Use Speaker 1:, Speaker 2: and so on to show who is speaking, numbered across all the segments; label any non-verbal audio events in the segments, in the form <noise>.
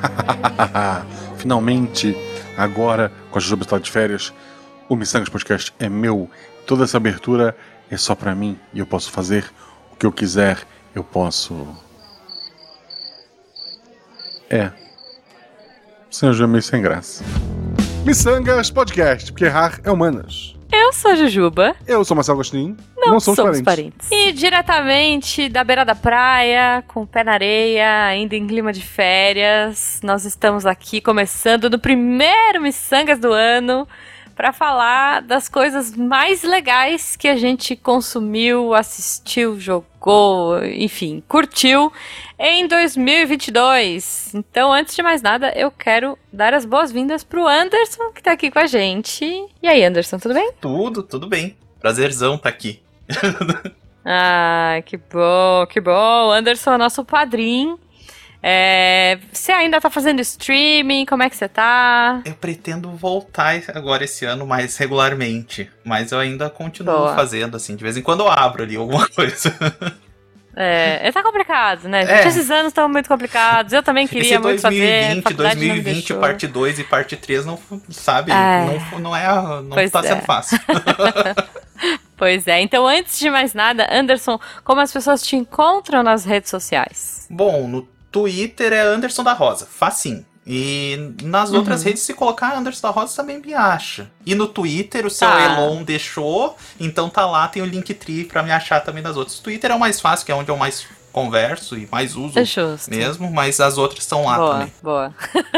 Speaker 1: <laughs> Finalmente, agora, com a Jujuba de férias, o Missangas Podcast é meu. Toda essa abertura é só pra mim e eu posso fazer o que eu quiser. Eu posso. É. Senhor já é meio sem graça. Missangas Podcast, porque errar é humanas.
Speaker 2: Eu sou a Jujuba.
Speaker 1: Eu sou Marcelo Agostinho.
Speaker 2: Não, somos, parentes. E diretamente da beira da praia, com o pé na areia, ainda em clima de férias, nós estamos aqui começando no primeiro Missangas do ano para falar das coisas mais legais que a gente consumiu, assistiu, jogou, enfim, curtiu em 2022. Então, antes de mais nada, eu quero dar as boas-vindas pro Anderson, que tá aqui com a gente. E aí, Anderson, tudo bem?
Speaker 3: Tudo, tudo bem. Prazerzão tá aqui. <laughs>
Speaker 2: ah, que bom, que bom. Anderson é nosso padrinho é, você ainda tá fazendo streaming? Como é que você tá?
Speaker 3: Eu pretendo voltar agora esse ano mais regularmente. Mas eu ainda continuo Boa. fazendo, assim. De vez em quando eu abro ali alguma <laughs> coisa.
Speaker 2: É, é tá complicado, né? É. Esses anos estão muito complicados. Eu também queria Esse muito
Speaker 3: 2020, fazer. 2020, parte 2 e parte 3 não sabe, é. não, não é não pois tá é. sendo fácil. <laughs> <laughs>
Speaker 2: pois é. Então, antes de mais nada, Anderson, como as pessoas te encontram nas redes sociais?
Speaker 3: Bom, no Twitter é Anderson da Rosa, facinho. E nas uhum. outras redes, se colocar Anderson da Rosa, também me acha. E no Twitter, o seu tá. Elon deixou, então tá lá, tem o Linktree pra me achar também das outras. O Twitter é o mais fácil, que é onde eu mais converso e mais uso é mesmo, mas as outras estão lá
Speaker 2: boa,
Speaker 3: também.
Speaker 2: Boa.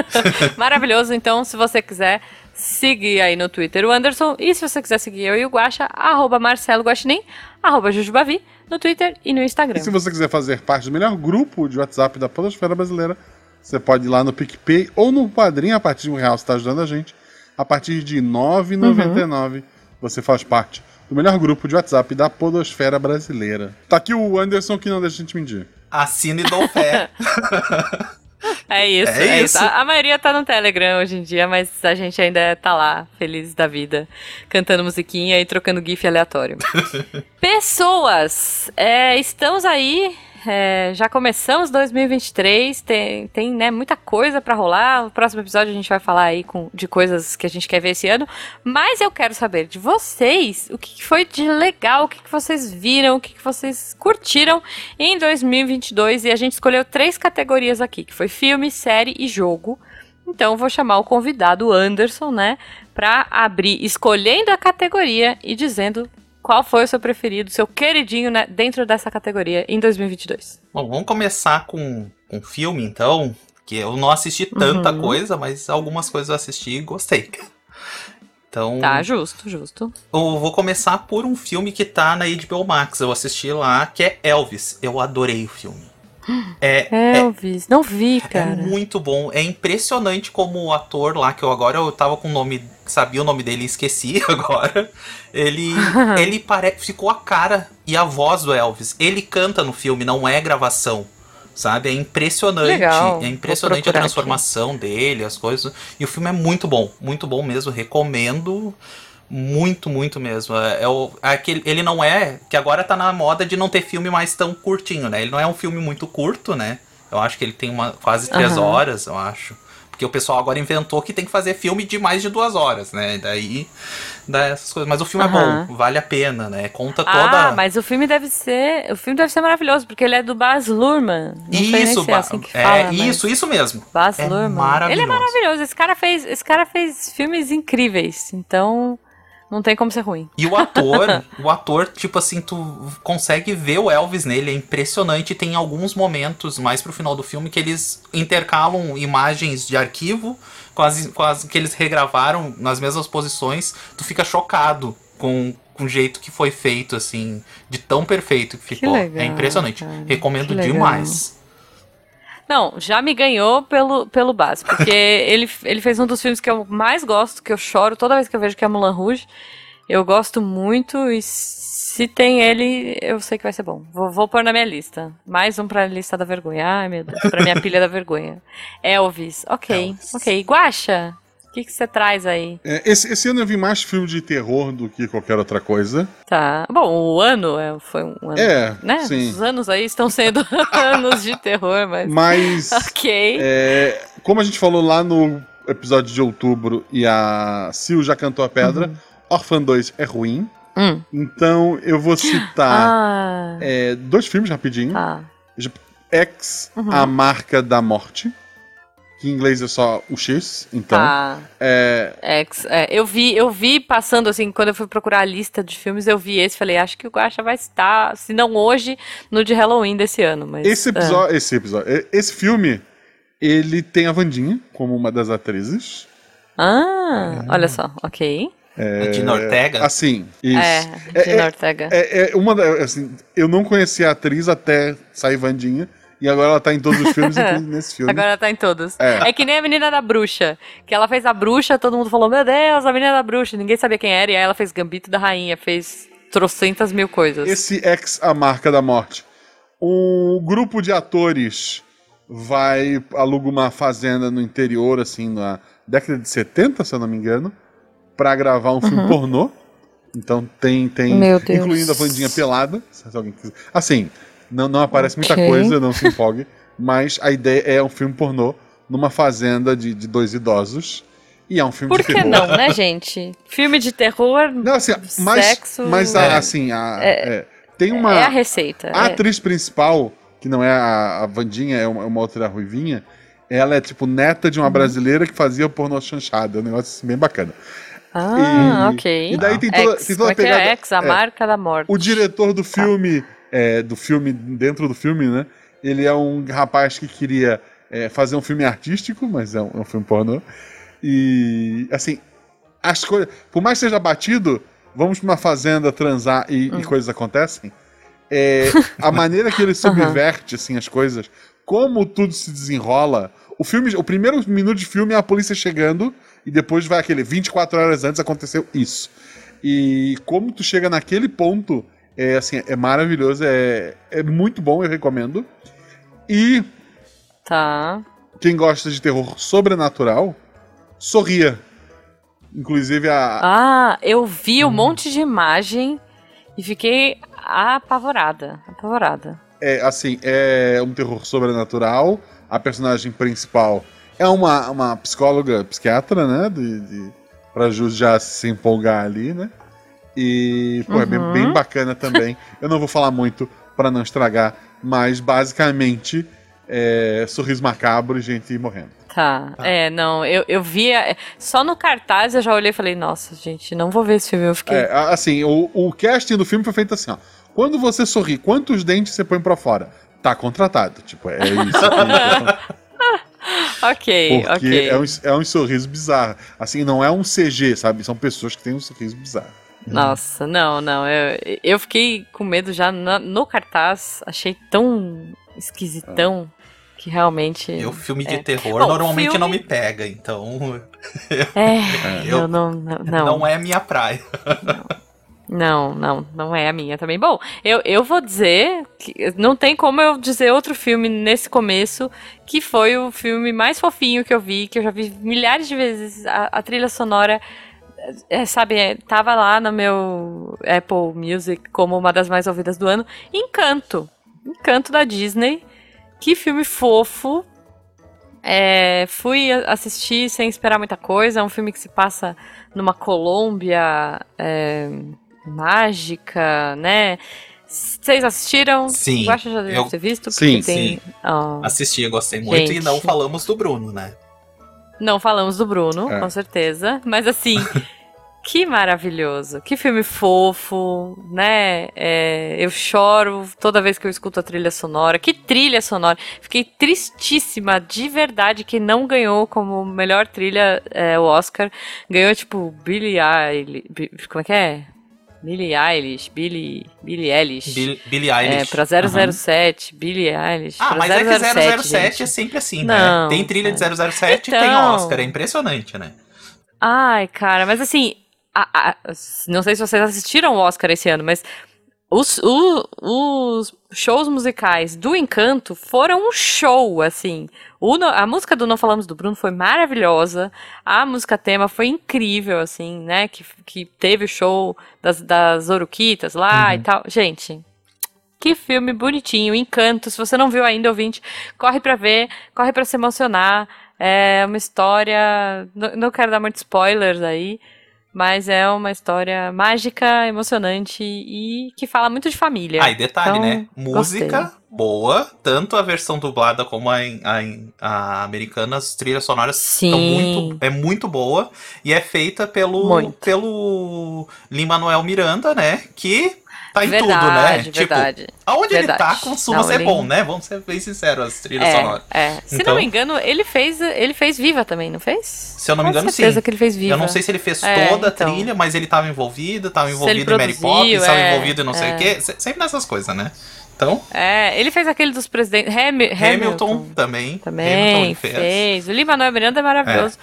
Speaker 2: <laughs> Maravilhoso. Então, se você quiser seguir aí no Twitter o Anderson, e se você quiser seguir eu e o Guaxa, arroba Marcelo Guaxinim, arroba Jujubavi, no Twitter e no Instagram.
Speaker 1: E se você quiser fazer parte do melhor grupo de WhatsApp da Podosfera Brasileira, você pode ir lá no PicPay ou no Padrinho, a partir de um real você está ajudando a gente. A partir de R$ 9,99 uhum. você faz parte do melhor grupo de WhatsApp da Podosfera Brasileira. Tá aqui o Anderson que não deixa a gente mentir.
Speaker 3: Assina e dou fé. <laughs>
Speaker 2: É isso, é, é isso. isso. A, a, maioria tá no Telegram hoje em dia, mas a gente ainda tá lá, feliz da vida, cantando musiquinha e trocando GIF aleatório. <laughs> Pessoas, é, estamos aí é, já começamos 2023, tem, tem né, muita coisa para rolar. No próximo episódio a gente vai falar aí com, de coisas que a gente quer ver esse ano. Mas eu quero saber de vocês o que foi de legal, o que vocês viram, o que vocês curtiram em 2022. E a gente escolheu três categorias aqui, que foi filme, série e jogo. Então vou chamar o convidado Anderson, né, para abrir escolhendo a categoria e dizendo qual foi o seu preferido, seu queridinho né, dentro dessa categoria em 2022?
Speaker 3: Bom, vamos começar com um filme então, que eu não assisti tanta uhum. coisa, mas algumas coisas eu assisti e gostei. Então,
Speaker 2: tá, justo, justo.
Speaker 3: Eu vou começar por um filme que tá na HBO Max. Eu assisti lá, que é Elvis. Eu adorei o filme.
Speaker 2: É, Elvis, é, não vi, é cara.
Speaker 3: É muito bom. É impressionante como o ator lá, que eu agora eu tava com o nome, sabia o nome dele e esqueci <laughs> agora. Ele, <laughs> ele pare, ficou a cara e a voz do Elvis. Ele canta no filme, não é gravação. Sabe? É impressionante.
Speaker 2: Legal.
Speaker 3: É impressionante a transformação aqui. dele, as coisas. E o filme é muito bom, muito bom mesmo. Recomendo. Muito, muito mesmo. É, é, o, é aquele, ele não é. Que agora tá na moda de não ter filme mais tão curtinho, né? Ele não é um filme muito curto, né? Eu acho que ele tem uma, quase três uhum. horas, eu acho. Porque o pessoal agora inventou que tem que fazer filme de mais de duas horas, né? Daí dá essas coisas. Mas o filme uhum. é bom, vale a pena, né? Conta toda.
Speaker 2: Ah, mas o filme deve ser. O filme deve ser maravilhoso, porque ele é do Baz Luhrmann. Não
Speaker 3: isso,
Speaker 2: é assim
Speaker 3: é, fala, isso, isso mesmo.
Speaker 2: Baz é Luhrmann.
Speaker 3: Maravilhoso.
Speaker 2: Ele é maravilhoso. Esse cara fez, esse cara fez filmes incríveis. Então. Não tem como ser ruim.
Speaker 3: E o ator, <laughs> o ator, tipo assim, tu consegue ver o Elvis nele, é impressionante. Tem alguns momentos mais pro final do filme que eles intercalam imagens de arquivo com as, com as que eles regravaram nas mesmas posições. Tu fica chocado com, com o jeito que foi feito, assim, de tão perfeito que ficou. Que é legal, é impressionante. Cara. Recomendo demais.
Speaker 2: Não, já me ganhou pelo, pelo básico, porque <laughs> ele, ele fez um dos filmes que eu mais gosto, que eu choro toda vez que eu vejo que é Mulan Rouge. Eu gosto muito e se tem ele, eu sei que vai ser bom. Vou, vou pôr na minha lista. Mais um pra lista da vergonha. Ai, meu Deus, pra minha pilha da vergonha. <laughs> Elvis, ok, Elvis. ok. Guacha, O que você traz aí?
Speaker 1: É, esse, esse ano eu vi mais filme de terror do que qualquer outra coisa.
Speaker 2: Tá. Bom, o ano é, foi um ano.
Speaker 1: É,
Speaker 2: né?
Speaker 1: sim.
Speaker 2: Os anos aí estão sendo <laughs> anos de terror, mas.
Speaker 1: Mas, <laughs>
Speaker 2: Ok.
Speaker 1: é, como a gente falou lá no episódio de outubro e a Sil já cantou a pedra, Orphan 2 é ruim.
Speaker 2: Hum.
Speaker 1: Então eu vou <gasps> citar
Speaker 2: Ah.
Speaker 1: é, dois filmes rapidinho.
Speaker 2: Tá.
Speaker 1: X, A Marca da Morte. Que em inglês é só o X. Então,
Speaker 2: Tá.
Speaker 1: é,
Speaker 2: Ex, é, eu vi, eu vi passando assim, quando eu fui procurar a lista de filmes, eu vi esse, falei, acho que o Guacha vai estar, se não hoje, no de Halloween desse ano, mas
Speaker 1: esse
Speaker 2: é.
Speaker 1: episódio, esse episódio, esse filme, ele tem a Vandinha como uma das atrizes.
Speaker 2: Ah, olha só, ok.
Speaker 3: A Dina Ortega.
Speaker 1: Assim, isso.
Speaker 2: É, Gina Ortega.
Speaker 1: É, é uma assim, eu não conhecia a atriz até sair Vandinha. E agora ela tá em todos os filmes, <laughs> inclusive nesse filme.
Speaker 2: Agora tá em todos.
Speaker 1: É.
Speaker 2: É. que nem a menina da bruxa. Que ela fez a bruxa, todo mundo falou, meu Deus, a menina da bruxa. Ninguém sabia quem era. E aí ela fez Gambito da Rainha, fez trocentas mil coisas.
Speaker 1: Esse X, A Marca da Morte. Um grupo de atores vai aluga uma fazenda no interior, assim, na década de 70, se eu não me engano, pra gravar um filme pornô. Então tem, tem
Speaker 2: Uhum. Meu Deus.
Speaker 1: incluindo a Vandinha pelada. Se alguém quiser. Assim, não, não aparece muita
Speaker 2: Ok.
Speaker 1: coisa, não se empolgue. mas a ideia é um filme pornô numa fazenda de, de dois idosos. E é um filme
Speaker 2: Por
Speaker 1: de
Speaker 2: que
Speaker 1: terror.
Speaker 2: não, né, <laughs> gente? Filme de terror,
Speaker 1: Não, assim, mas,
Speaker 2: Sexo,
Speaker 1: mas
Speaker 3: é.
Speaker 1: assim, a- é, tem uma.
Speaker 2: é a receita.
Speaker 1: A
Speaker 2: é.
Speaker 1: atriz principal, que não é a, a Vandinha, é uma, é uma outra ruivinha, ela é tipo neta de uma
Speaker 2: Uhum.
Speaker 1: brasileira que fazia pornô chanchada. Um negócio assim, bem bacana.
Speaker 2: Ah,
Speaker 1: E-
Speaker 2: ok.
Speaker 1: e daí tem toda- tem toda a
Speaker 2: é que é?
Speaker 1: pegada-
Speaker 2: X, a
Speaker 1: é.
Speaker 2: marca da morte.
Speaker 1: O diretor do filme, é, do filme, dentro do filme, né? Ele é um rapaz que queria é, fazer um filme artístico, mas é um, é um filme pornô. E, assim, as coisas. Por mais que seja batido, vamos pra uma fazenda transar e,
Speaker 2: Hum.
Speaker 1: e coisas acontecem. É, a maneira que ele <laughs> subverte, assim, as coisas, como tudo se desenrola. O filme, o primeiro minuto de filme é a polícia chegando e depois vai aquele 24 horas antes aconteceu isso. E como tu chega naquele ponto, é assim, é maravilhoso, é, é muito bom, eu recomendo. E
Speaker 2: Tá.
Speaker 1: quem gosta de terror sobrenatural, sorria. Inclusive a.
Speaker 2: Ah, eu vi um
Speaker 1: Hum.
Speaker 2: monte de imagem e fiquei apavorada. Apavorada.
Speaker 1: É assim, é um terror sobrenatural. A personagem principal é uma, uma psicóloga, psiquiatra, né? De, de, pra já se empolgar ali, né? E, pô, é bem,
Speaker 2: Uhum.
Speaker 1: bem bacana também. <laughs> Eu não vou falar muito pra não estragar, mas basicamente é sorriso macabro e gente morrendo.
Speaker 2: Tá. É, não, eu, eu vi. a- Só no cartaz eu já olhei e falei, nossa, gente, não vou ver esse filme. Eu fiquei.
Speaker 1: É, assim, o, o casting do filme foi feito assim, ó. Quando você sorri, quantos dentes você põe pra fora? Tá contratado. Tipo, é isso. <laughs>
Speaker 2: ok,
Speaker 1: Porque
Speaker 2: ok.
Speaker 1: é, um, é um sorriso bizarro. Assim, não é um CG, sabe? São pessoas que têm um sorriso bizarro.
Speaker 2: Nossa, não, não. Eu, eu fiquei com medo já na- no cartaz. Achei tão esquisitão que realmente.
Speaker 3: Eu, filme de
Speaker 2: é.
Speaker 3: terror,
Speaker 2: Bom,
Speaker 3: normalmente
Speaker 2: filme-
Speaker 3: não me pega, então <laughs>
Speaker 2: É, <laughs>
Speaker 3: Eu-
Speaker 2: eu não. Não, não.
Speaker 3: não é minha praia.
Speaker 2: Não, não, não é a minha também. Bom, eu, eu vou dizer que não tem como eu dizer outro filme nesse começo que foi o filme mais fofinho que eu vi, que eu já vi milhares de vezes. A, a trilha sonora, é, sabe, é, tava lá no meu Apple Music como uma das mais ouvidas do ano. Encanto. Encanto da Disney. Que filme fofo. É, fui assistir sem esperar muita coisa. É um filme que se passa numa Colômbia é, mágica, né? Vocês assistiram?
Speaker 3: Sim,
Speaker 2: Eu acho que já deve
Speaker 3: eu-
Speaker 2: ter visto.
Speaker 1: Sim,
Speaker 2: tem, ó,
Speaker 3: Assisti, gostei muito e
Speaker 2: Gente.
Speaker 3: não falamos do Bruno, né?
Speaker 2: Não falamos do Bruno,
Speaker 1: É.
Speaker 2: com certeza. Mas assim, <laughs> que maravilhoso. Que filme fofo, né? É, eu choro toda vez que eu escuto a trilha sonora. Que trilha sonora. Fiquei tristíssima, de verdade, que não ganhou como melhor trilha é, o Oscar. Ganhou, tipo, Billie Eilish. Como é que é? Billie Eilish, Billie, Billie Eilish.
Speaker 3: Bill- Billie
Speaker 2: é,
Speaker 3: Eilish.
Speaker 2: pra 007, Billie Eilish.
Speaker 3: Ah, mas é que 007
Speaker 2: gente.
Speaker 3: é sempre assim,
Speaker 2: Não,
Speaker 3: né? Tem trilha de 007 e tem
Speaker 2: Então.
Speaker 3: Oscar. É impressionante, né?
Speaker 2: Ai, cara, mas assim, a- a- não sei se vocês assistiram o Oscar esse ano, mas Os, o- os shows musicais do Encanto foram um show, assim. O a música do Não Falamos do Bruno foi maravilhosa. A música tema foi incrível, assim, né? Que, que teve o show das, das Oruquitas lá e tal. Gente, que filme bonitinho, Encanto. Se você não viu ainda, ouvinte, corre pra ver, corre pra se emocionar. É uma história. Não, não quero dar muitos spoilers aí, mas é uma história mágica, emocionante e que fala muito de família.
Speaker 3: Ah, e detalhe,
Speaker 2: Então,
Speaker 3: né? Música
Speaker 2: gostei.
Speaker 3: boa, tanto a versão dublada como a, a, a americana, as trilhas sonoras estão muito, é muito boa e é feita pelo
Speaker 2: Muito.
Speaker 3: pelo Lin-Manuel Miranda, né? Que tá em tudo, né?
Speaker 2: verdade,
Speaker 3: Tipo,
Speaker 2: verdade.
Speaker 3: aonde ele
Speaker 2: verdade.
Speaker 3: tá, costuma
Speaker 2: Não,
Speaker 3: ser
Speaker 2: ele-
Speaker 3: bom, né? Vamos ser bem sinceros, as trilhas
Speaker 2: É,
Speaker 3: sonoras.
Speaker 2: é. Se
Speaker 3: Então-
Speaker 2: não me engano, ele fez, ele fez Viva também, não fez?
Speaker 3: Se eu não me engano, sim.
Speaker 2: certeza que ele fez Viva.
Speaker 3: Eu não sei se ele fez
Speaker 2: É,
Speaker 3: toda a
Speaker 2: então.
Speaker 3: trilha, mas ele tava envolvido, tava envolvido
Speaker 2: ele
Speaker 3: em Mary Poppins, tava
Speaker 2: é,
Speaker 3: envolvido em não sei
Speaker 2: é.
Speaker 3: o quê. Se- Sempre nessas coisas, né? Então,
Speaker 2: É, ele fez aquele dos presidentes. Hami-
Speaker 3: Hamilton,
Speaker 2: Hamilton.
Speaker 3: também. Hamilton
Speaker 2: Também
Speaker 3: ele
Speaker 2: fez. O Lima Manuel Miranda é maravilhoso.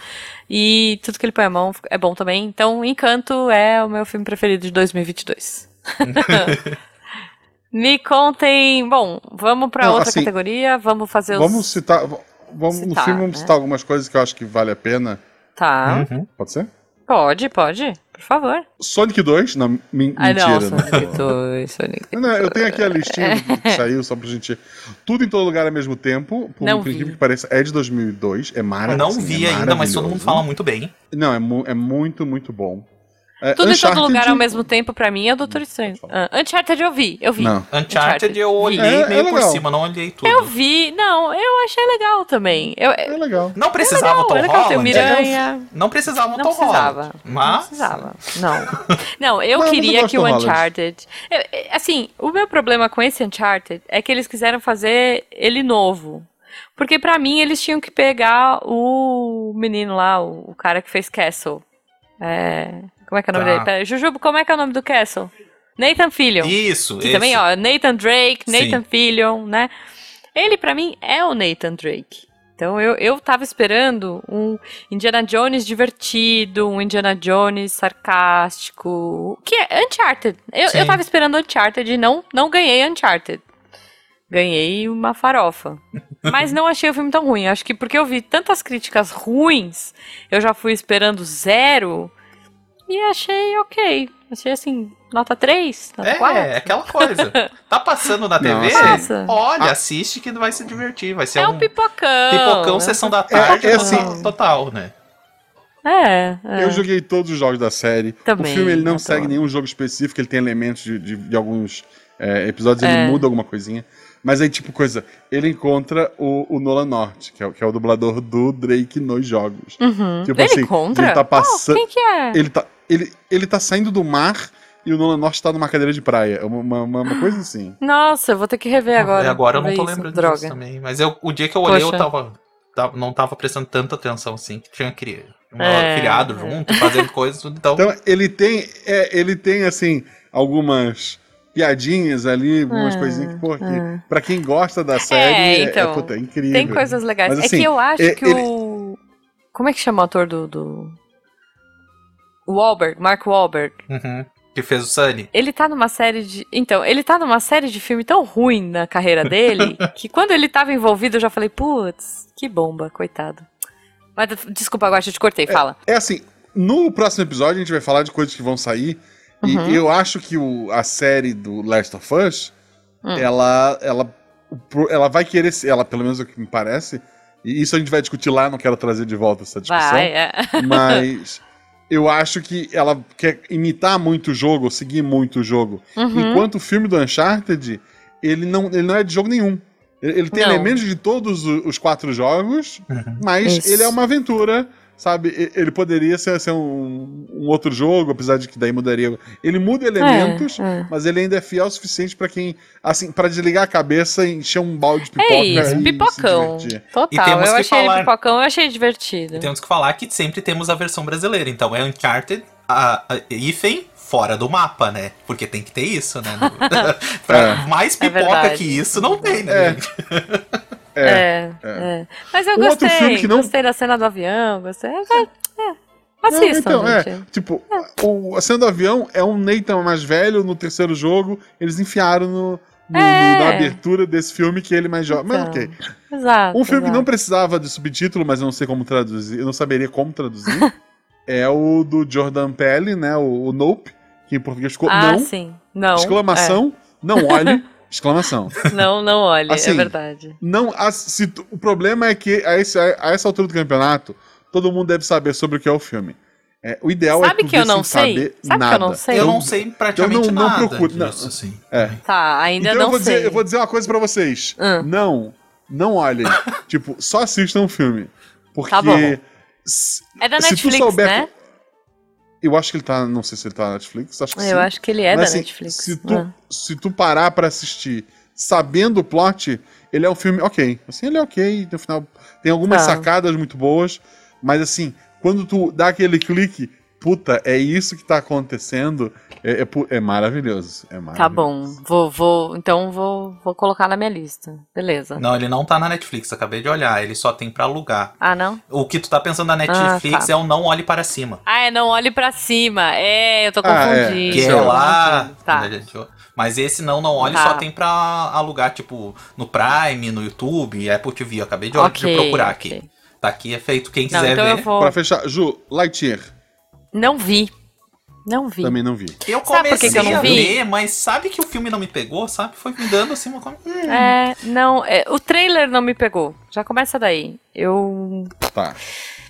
Speaker 2: E tudo que ele põe a mão é bom também. Então, Encanto é o meu filme preferido de 2022. <laughs> Me contem. Bom, vamos pra
Speaker 1: Não,
Speaker 2: outra
Speaker 1: assim,
Speaker 2: categoria. Vamos fazer os.
Speaker 1: Vamos citar. Vamos, no
Speaker 2: Citar,
Speaker 1: filme vamos
Speaker 2: né?
Speaker 1: citar algumas coisas que eu acho que vale a pena.
Speaker 2: Tá.
Speaker 3: Uhum.
Speaker 1: Pode ser?
Speaker 2: Pode, pode. Por favor.
Speaker 1: Sonic 2? Não, min-
Speaker 2: Ai, não,
Speaker 1: mentira. né?
Speaker 2: Sonic 2, Sonic
Speaker 1: Não, eu tenho aqui a listinha que saiu, só pra gente. Tudo em todo lugar ao mesmo tempo. Por
Speaker 2: Não
Speaker 1: incrível
Speaker 2: vi.
Speaker 1: que pareça, é de 2002. É
Speaker 3: Eu
Speaker 1: maravilhoso.
Speaker 3: não vi ainda, mas todo mundo fala muito bem.
Speaker 1: Não, é, mu- é muito, muito bom. É,
Speaker 2: Tudo em todo
Speaker 1: Uncharted-
Speaker 2: lugar ao mesmo tempo, pra mim, é o Doutor Estranho. Ah, Uncharted eu vi, eu vi.
Speaker 1: Não.
Speaker 3: Uncharted eu olhei
Speaker 1: É- é
Speaker 3: meio por
Speaker 1: legal.
Speaker 3: cima, não olhei tudo.
Speaker 2: Eu vi, não, eu achei legal também. Eu,
Speaker 1: É legal.
Speaker 3: Não precisava o Tom
Speaker 2: é legal
Speaker 3: Holland.
Speaker 2: Miranha.
Speaker 3: Não precisava o
Speaker 2: Não
Speaker 3: Tom
Speaker 2: precisava.
Speaker 3: Holland.
Speaker 2: Não
Speaker 3: Mas
Speaker 2: precisava. Não. <laughs> Não, eu
Speaker 1: Não,
Speaker 2: queria que o. Uncharted. eu- eu- assim, o meu problema com esse Uncharted é que eles quiseram fazer ele novo. Porque pra mim eles tinham que pegar o menino lá, o, o cara que fez Castle. É, como é que é o nome
Speaker 3: Tá.
Speaker 2: dele? Pera, Jujubo, como é que é o nome do Castle? Nathan Fillion.
Speaker 3: isso, esse.
Speaker 2: também, ó, Nathan Drake, Nathan
Speaker 3: Sim.
Speaker 2: Fillion, né? Ele, pra mim, é o Nathan Drake. Então, eu, eu tava esperando um Indiana Jones divertido, um Indiana Jones sarcástico, que é Uncharted. Eu,
Speaker 3: Sim.
Speaker 2: eu tava esperando Uncharted e não, não ganhei Uncharted. Ganhei uma farofa. <laughs> Mas não achei o filme tão ruim. Acho que porque eu vi tantas críticas ruins, eu já fui esperando zero e achei ok. Achei assim, nota 3, nota 4.
Speaker 3: É, é aquela coisa. Tá passando na TV?
Speaker 1: Nossa.
Speaker 3: Olha, assiste que vai se divertir. Vai ser
Speaker 2: É
Speaker 3: um
Speaker 2: um pipocão.
Speaker 3: pipocão
Speaker 2: né?
Speaker 3: sessão da tarde
Speaker 1: é
Speaker 3: total,
Speaker 1: assim-
Speaker 3: total, né?
Speaker 2: É, é.
Speaker 1: Eu joguei todos os jogos da série.
Speaker 2: Também,
Speaker 1: o filme ele não
Speaker 2: adoro.
Speaker 1: segue nenhum jogo específico, ele tem elementos de, de- de alguns é, episódios,
Speaker 2: É.
Speaker 1: ele muda alguma coisinha. Mas aí, tipo, coisa, ele encontra o, o Nolan North, que é, o- que é o dublador do Drake nos jogos.
Speaker 2: Uhum.
Speaker 1: Tipo
Speaker 2: ele
Speaker 1: assim,
Speaker 2: contra?
Speaker 1: ele tá passando-
Speaker 2: Oh, quem que é?
Speaker 1: Ele tá, ele, ele tá saindo do mar e o Nolan North tá numa cadeira de praia. É uma, uma, uma- coisa assim.
Speaker 2: Nossa, eu vou ter que rever agora.
Speaker 3: É, agora eu não tô
Speaker 2: isso.
Speaker 3: lembrando
Speaker 2: Droga.
Speaker 3: disso também. Mas eu, o dia que eu olhei, eu
Speaker 2: Poxa.
Speaker 3: tava, tava- não tava prestando tanta atenção assim, que tinha cri- um
Speaker 2: É,
Speaker 3: criado
Speaker 2: é.
Speaker 3: junto, fazendo coisas, tudo. Então,
Speaker 1: Então, ele tem, é, ele tem assim, algumas piadinhas ali, umas
Speaker 2: Ah,
Speaker 1: coisinhas que, pô, que,
Speaker 2: ah.
Speaker 1: pra quem gosta da série, é,
Speaker 2: então,
Speaker 1: é, puta, é incrível.
Speaker 2: Tem coisas legais.
Speaker 1: Mas,
Speaker 2: é
Speaker 1: assim,
Speaker 2: que eu acho
Speaker 1: é-
Speaker 2: que
Speaker 1: ele-
Speaker 2: o. Como é que chama o ator do. do... Wahlberg, Mark Wahlberg.
Speaker 3: uhum, que fez o Sunny.
Speaker 2: Ele tá numa série de. Então, ele tá numa série de filme tão ruim na carreira dele <laughs> que quando ele tava envolvido eu já falei, putz, que bomba, coitado. Mas desculpa, agora eu te cortei, fala.
Speaker 1: É assim, no próximo episódio a gente vai falar de coisas que vão sair.
Speaker 2: Uhum.
Speaker 1: E eu acho que o, a série do Last of Us,
Speaker 2: Hum.
Speaker 1: ela, ela, ela vai querer ser, ela, pelo menos é o que me parece, e isso a gente vai discutir lá, não quero trazer de volta essa discussão.
Speaker 2: Vai, é.
Speaker 1: Mas <laughs> eu acho que ela quer imitar muito o jogo, seguir muito o jogo.
Speaker 2: Uhum.
Speaker 1: Enquanto o filme do Uncharted, ele não, ele não é de jogo nenhum. Ele, ele tem
Speaker 2: Não.
Speaker 1: elementos de todos os quatro jogos,
Speaker 3: Uhum.
Speaker 1: mas
Speaker 2: Isso.
Speaker 1: ele é uma aventura, sabe? Ele poderia ser, ser um, um outro jogo, apesar de que daí mudaria. Ele muda elementos,
Speaker 2: É, é.
Speaker 1: mas ele ainda é fiel o suficiente pra quem, assim, para desligar a cabeça e encher um balde de pipoca
Speaker 2: É isso,
Speaker 1: e
Speaker 2: pipocão.
Speaker 3: E
Speaker 2: Total. Eu achei ele
Speaker 3: falar-
Speaker 2: pipocão, eu achei divertido.
Speaker 3: E temos que falar que sempre temos a versão brasileira. Então é Uncharted, a, a hífen, fora do mapa, né? Porque tem que ter isso, né? <laughs> <laughs> pra
Speaker 1: É.
Speaker 3: mais
Speaker 2: É
Speaker 3: pipoca que isso, não tem, né, <laughs>
Speaker 1: É. É.
Speaker 2: É, é. Mas eu
Speaker 1: Um outro
Speaker 2: gostei.
Speaker 1: filme que não-
Speaker 2: Gostei da cena do avião, gostei. É, é, Assistam,
Speaker 1: então, é,
Speaker 2: gente.
Speaker 1: tipo, o, a cena do avião é um Nathan mais velho no terceiro jogo, eles enfiaram no, no-
Speaker 2: É.
Speaker 1: no- na abertura desse filme que ele é mais jovem. Mas
Speaker 2: Então,
Speaker 1: ok.
Speaker 2: Exato.
Speaker 1: Um filme que não
Speaker 2: exato.
Speaker 1: precisava de subtítulo, mas eu não sei como traduzir, eu não saberia como traduzir, <laughs> é o do Jordan Peele, né? O, o Nope, que em português ficou
Speaker 2: Ah,
Speaker 1: não,
Speaker 2: sim. Não.
Speaker 1: exclamação, não olhe, <laughs> exclamação.
Speaker 2: é. Não, não olhe,
Speaker 1: Assim,
Speaker 2: é verdade.
Speaker 1: Não, as- se o problema é que a, esse- a essa altura do campeonato, todo mundo deve saber sobre o que é o filme. É, o ideal
Speaker 2: Sabe
Speaker 1: é
Speaker 2: que eu não sei?
Speaker 1: saber
Speaker 2: Sabe que
Speaker 1: nada.
Speaker 2: eu não sei?
Speaker 3: Eu não sei praticamente
Speaker 1: não- não
Speaker 3: nada
Speaker 1: procuro- não.
Speaker 3: assim.
Speaker 1: É.
Speaker 2: Tá, ainda
Speaker 1: Então
Speaker 2: não
Speaker 1: eu vou,
Speaker 2: sei.
Speaker 1: dizer, eu vou dizer uma coisa pra vocês.
Speaker 2: Hum.
Speaker 1: Não, não olhem. <laughs> tipo, só assistam o filme. Porque.
Speaker 2: Tá bom.
Speaker 1: s-
Speaker 2: É da
Speaker 1: se tu
Speaker 2: Netflix,
Speaker 1: souber
Speaker 2: né?
Speaker 1: Eu acho que ele tá. Não sei se ele tá na Netflix. Acho que sim.
Speaker 2: Eu acho que ele é
Speaker 1: Mas,
Speaker 2: da
Speaker 1: assim,
Speaker 2: Netflix.
Speaker 1: Se tu,
Speaker 2: Ah.
Speaker 1: se tu parar pra assistir sabendo o plot, ele é um filme ok. Assim, ele é ok. No final, tem algumas
Speaker 2: Tá.
Speaker 1: sacadas muito boas. Mas assim, quando tu dá aquele clique, puta, é isso que tá acontecendo, é, é é maravilhoso. É maravilhoso.
Speaker 2: Tá bom, vou, vou, então vou, vou colocar na minha lista. Beleza.
Speaker 3: Não, ele não tá na Netflix, acabei de olhar. Ele só tem pra alugar.
Speaker 2: Ah, não?
Speaker 3: O que tu tá pensando na Netflix
Speaker 2: tá.
Speaker 3: é o Não Olhe Para Cima.
Speaker 2: Ah, é, não olhe pra cima. É, eu tô
Speaker 1: Ah, é.
Speaker 2: confundindo.
Speaker 3: Que é
Speaker 1: é
Speaker 3: lá.
Speaker 2: Tá.
Speaker 3: gente? Mas esse não, não olhe,
Speaker 2: Tá.
Speaker 3: só tem pra alugar, tipo, no Prime, no YouTube, Apple TV. Eu acabei de, de
Speaker 2: Ok,
Speaker 3: procurar aqui.
Speaker 2: ok.
Speaker 3: Tá aqui, é feito. Quem
Speaker 2: Não,
Speaker 3: quiser
Speaker 2: então
Speaker 3: ver.
Speaker 2: eu vou.
Speaker 1: Pra fechar, Ju, Lightyear,
Speaker 2: Não vi. Não vi.
Speaker 1: também não vi.
Speaker 3: Eu
Speaker 2: Sabe
Speaker 3: comecei
Speaker 2: que que eu não
Speaker 3: a
Speaker 2: vi?
Speaker 3: ver, mas sabe que o filme não me pegou, sabe? Foi me dando assim uma coisa. Hum.
Speaker 2: É, não, é, o trailer não me pegou. Já começa daí. Eu.
Speaker 1: Tá.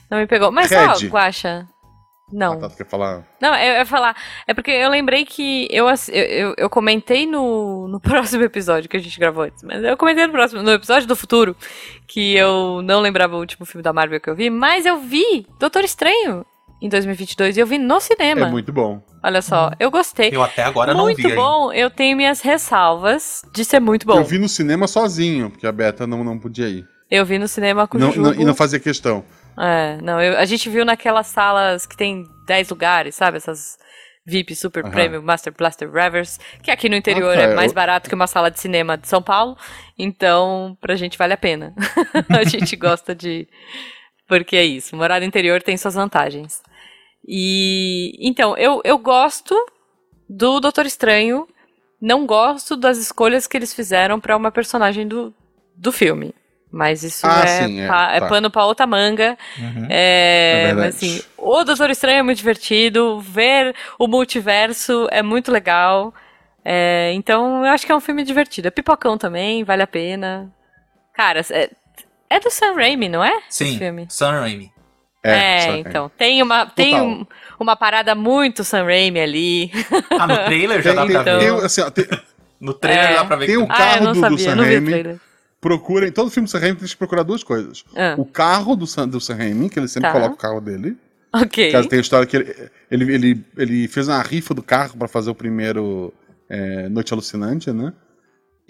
Speaker 2: Não me pegou. Mas,
Speaker 1: Red.
Speaker 2: ó, Guaxa. Não.
Speaker 1: Ah, tá, quer falar?
Speaker 2: Não, eu ia falar. É porque eu lembrei que eu, eu, eu comentei no, no <laughs> próximo episódio que a gente gravou antes. Mas eu comentei no próximo, no episódio do futuro, que eu não lembrava o último filme da Marvel que eu vi, mas eu vi Doutor Estranho em 2022 e eu vi no cinema.
Speaker 1: É muito bom.
Speaker 2: Olha só, eu gostei.
Speaker 3: Eu até agora não
Speaker 2: muito
Speaker 3: vi ainda.
Speaker 2: bom, eu tenho minhas ressalvas de ser muito bom.
Speaker 1: Eu vi no cinema sozinho, porque a Beta não, não podia ir.
Speaker 2: Eu vi no cinema com o
Speaker 1: Não,
Speaker 2: Jujubo.
Speaker 1: não- e não fazia questão.
Speaker 2: É, não, eu- a gente viu naquelas salas que tem 10 lugares, sabe? Essas VIP Super
Speaker 1: Aham.
Speaker 2: Premium Master Blaster Revers, que aqui no interior
Speaker 1: Ah, tá,
Speaker 2: é mais
Speaker 1: eu-
Speaker 2: barato que uma sala de cinema de São Paulo, então pra gente vale a pena. <laughs> a gente gosta de. Porque é isso, morar no interior tem suas vantagens. E então, eu, eu gosto do Doutor Estranho, não gosto das escolhas que eles fizeram pra uma personagem do, do filme. Mas isso
Speaker 1: Ah,
Speaker 2: é,
Speaker 1: sim, é,
Speaker 2: pa- é
Speaker 1: tá.
Speaker 2: pano pra outra manga.
Speaker 3: Uhum.
Speaker 2: É,
Speaker 1: É
Speaker 2: mas assim, o Doutor Estranho é muito divertido, ver o multiverso é muito legal. É, então, eu acho que é um filme divertido. É pipocão também, vale a pena. Cara, é, é do Sam Raimi, não é?
Speaker 3: Sim,
Speaker 2: filme.
Speaker 3: Sam Raimi.
Speaker 2: É,
Speaker 1: só-
Speaker 2: então. Tem, uma, tem um- uma parada muito Sam Raimi ali.
Speaker 3: Ah, no trailer já
Speaker 1: Tem,
Speaker 3: dá pra
Speaker 1: tem-
Speaker 3: ver.
Speaker 1: tem, assim, ó, tem-
Speaker 3: No trailer
Speaker 2: É.
Speaker 3: dá pra ver
Speaker 1: Tem
Speaker 3: que
Speaker 1: um
Speaker 2: ah,
Speaker 1: carro
Speaker 2: não
Speaker 1: do- do
Speaker 2: sabia,
Speaker 1: Sam
Speaker 2: não vi o
Speaker 1: Raimi. procurem. Todo filme do Sam Raimi tem que procurar duas coisas.
Speaker 2: Ah,
Speaker 1: O carro do Sam, do Sam Raimi, que ele sempre
Speaker 2: Tá.
Speaker 1: coloca o carro dele.
Speaker 2: ok.
Speaker 1: Caso tem a história que ele, ele, ele, ele fez uma rifa do carro pra fazer o primeiro é, Noite Alucinante, né?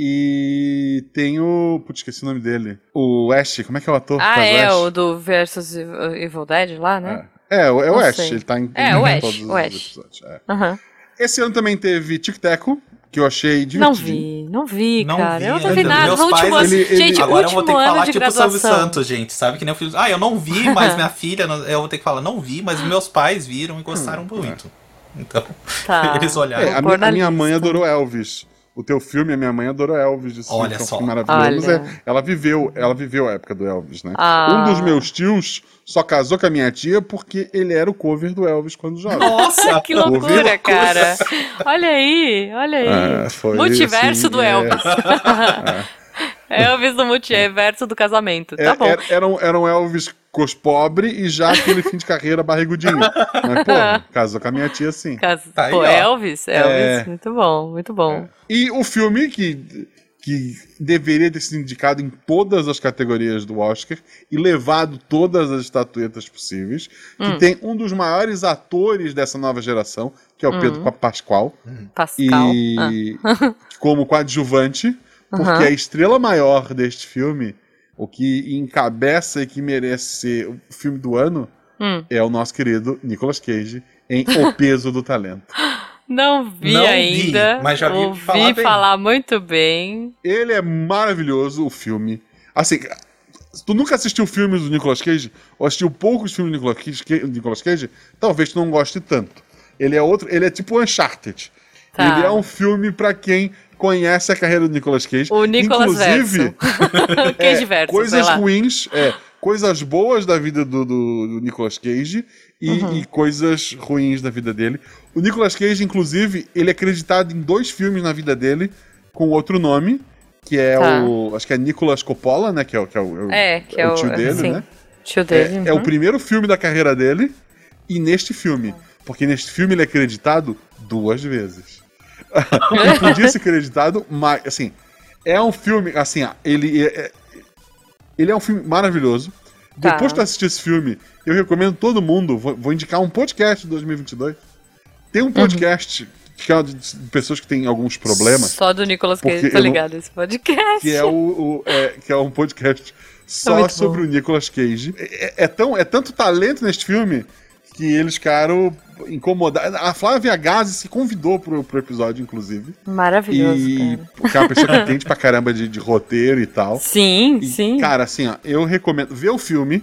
Speaker 1: E tem o. Putz, esqueci o nome dele. O Ash, como é que é o ator? que
Speaker 2: Ah, é,
Speaker 1: Ash?
Speaker 2: o do Versus Evil Dead lá, né?
Speaker 1: É, é, o- é o
Speaker 2: Não
Speaker 1: Ash,
Speaker 2: sei.
Speaker 1: ele tá em,
Speaker 2: É,
Speaker 1: em
Speaker 2: o Ash,
Speaker 1: todos os
Speaker 2: o Ash.
Speaker 1: episódios. é.
Speaker 2: Aham.
Speaker 1: Esse ano também teve Tic Teco, que eu achei
Speaker 2: Não
Speaker 1: divertido.
Speaker 2: vi, não vi,
Speaker 3: Não
Speaker 2: cara.
Speaker 3: vi
Speaker 2: eu não
Speaker 3: ainda.
Speaker 2: vi nada.
Speaker 3: Meus
Speaker 2: No último
Speaker 3: pais,
Speaker 2: ano,
Speaker 1: ele- ele-
Speaker 2: gente,
Speaker 3: Agora eu vou ter
Speaker 2: último
Speaker 3: que
Speaker 2: ano
Speaker 3: falar
Speaker 2: de
Speaker 3: tipo o Silvio. Santos, gente. Sabe que nem eu fiz. Ah, eu não vi, mas minha filha. Eu vou ter que falar, não vi, mas meus pais viram e gostaram muito. Então,
Speaker 2: Tá. <laughs>
Speaker 3: eles olharam.
Speaker 1: É, a, a minha mãe adorou Elvis. O teu filme, a minha mãe adorou Elvis. Disse
Speaker 3: Olha
Speaker 1: que é um
Speaker 3: só.
Speaker 1: filme maravilhoso. É, ela viveu, ela viveu a época do Elvis, né?
Speaker 2: Ah.
Speaker 1: Um dos meus tios só casou com a minha tia porque ele era o cover do Elvis quando jovem.
Speaker 3: Nossa!
Speaker 2: Que loucura, cara. Olha aí, olha aí.
Speaker 1: É, foi,
Speaker 2: Multiverso
Speaker 1: assim,
Speaker 2: do
Speaker 1: é.
Speaker 2: Elvis. <laughs> Elvis do multiverso do casamento. Tá
Speaker 1: É,
Speaker 2: bom.
Speaker 1: era, era, um, era um Elvis cos pobre e já aquele fim de carreira barrigudinho. Mas, pô, <laughs> casou com a minha tia sim.
Speaker 2: Cas-
Speaker 3: Tá aí,
Speaker 2: Pô,
Speaker 3: ó.
Speaker 2: Elvis, Elvis.
Speaker 1: É.
Speaker 2: Muito bom, muito bom.
Speaker 1: E o filme que, que deveria ter sido indicado em todas as categorias do Oscar e levado todas as estatuetas possíveis, que
Speaker 2: Hum.
Speaker 1: tem um dos maiores atores dessa nova geração, que é o Pedro
Speaker 2: Hum.
Speaker 1: Pascoal,
Speaker 2: Pascal.
Speaker 1: e como coadjuvante, <laughs> porque
Speaker 2: Aham.
Speaker 1: a estrela maior deste filme, o que encabeça e que merece ser o filme do ano,
Speaker 2: Hum.
Speaker 1: é o nosso querido Nicolas Cage em O <laughs> Peso do Talento.
Speaker 2: Não vi
Speaker 3: Não vi,
Speaker 2: ainda.
Speaker 3: mas já vi
Speaker 2: Ouvi
Speaker 3: falar bem.
Speaker 2: falar muito bem.
Speaker 1: Ele é maravilhoso, o filme. Assim, tu nunca assistiu filmes do Nicolas Cage, ou assistiu poucos filmes do Nicolas Cage, Nicolas Cage, talvez tu não goste tanto. Ele é outro, ele é tipo Uncharted.
Speaker 2: Tá.
Speaker 1: Ele é um filme pra quem conhece a carreira do Nicolas Cage.
Speaker 2: O Nicolas
Speaker 1: Inclusive,
Speaker 2: Verso.
Speaker 1: é, <laughs> <laughs>
Speaker 2: Cage Verso,
Speaker 1: coisas ruins, é, coisas boas da vida do, do, do Nicolas Cage e,
Speaker 2: Uhum.
Speaker 1: e coisas ruins da vida dele. O Nicolas Cage, inclusive, ele é acreditado em dois filmes na vida dele com outro nome, que é
Speaker 2: Tá.
Speaker 1: o. Acho que é Nicolas Coppola, né? Que é, o- que é o,
Speaker 2: É, que é o-
Speaker 1: tio dele,
Speaker 2: sim.
Speaker 1: né?
Speaker 2: Tio dele.
Speaker 1: É, é o
Speaker 2: uhum.
Speaker 1: primeiro filme da carreira dele e neste filme. Porque neste filme ele é acreditado duas vezes. Ele podia ser acreditado, mas, assim, é um filme, assim, ele é, é- ele é um filme maravilhoso.
Speaker 2: Tá.
Speaker 1: Depois que tu assistir esse filme, eu recomendo todo mundo, vou, vou indicar um podcast de 2022. Tem
Speaker 2: Uhum.
Speaker 1: um podcast que é de de pessoas que têm alguns problemas,
Speaker 2: Só do Nicolas Cage,
Speaker 1: não-
Speaker 2: ligado esse podcast.
Speaker 1: que é, o, o- é, que é um podcast só
Speaker 2: muito
Speaker 1: sobre
Speaker 2: bom.
Speaker 1: o Nicolas Cage. É, é- é tão, é tanto talento neste filme que eles ficaram incomodados. A Flávia Gazi se convidou pro, pro episódio, inclusive.
Speaker 2: Maravilhoso,
Speaker 1: E
Speaker 2: cara.
Speaker 1: porque é pessoa que <laughs> entende pra caramba de, de roteiro e tal.
Speaker 2: Sim,
Speaker 1: E,
Speaker 2: sim.
Speaker 1: Cara, assim, ó, eu recomendo ver o filme,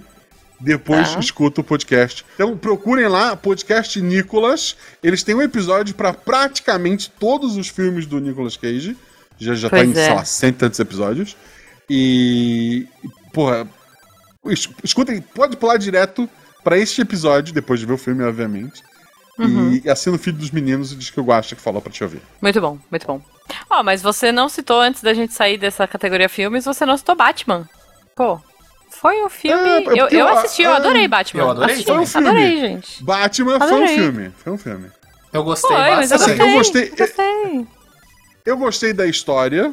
Speaker 1: depois
Speaker 2: Tá.
Speaker 1: escuta o podcast. Então procurem lá, podcast Nicolas. Eles têm um episódio pra praticamente todos os filmes do Nicolas Cage. Já, já tá em, sei
Speaker 2: é.
Speaker 1: lá, cento e tantos episódios. E. Porra. es- Escutem, pode pular direto pra este episódio, depois de ver o filme, obviamente.
Speaker 2: Uhum.
Speaker 1: E assina o Filho dos Meninos e diz que eu gosto que falou pra te ouvir.
Speaker 2: Muito bom, muito bom. Ó, mas você não citou, antes da gente sair dessa categoria filmes, você não citou Batman. Pô, foi um filme...
Speaker 1: É,
Speaker 2: eu,
Speaker 1: porque
Speaker 2: eu
Speaker 1: eu-
Speaker 2: assisti, eu adorei Batman.
Speaker 3: eu adorei.
Speaker 2: Assisti,
Speaker 1: Foi um filme.
Speaker 2: Adorei, gente.
Speaker 1: Batman foi um
Speaker 2: Adorei.
Speaker 1: filme. Foi um filme.
Speaker 3: Eu gostei
Speaker 2: Foi, mas eu
Speaker 3: bastante.
Speaker 1: Assim,
Speaker 2: gostei.
Speaker 1: eu gostei-
Speaker 2: Gostei.
Speaker 1: Eu gostei da história.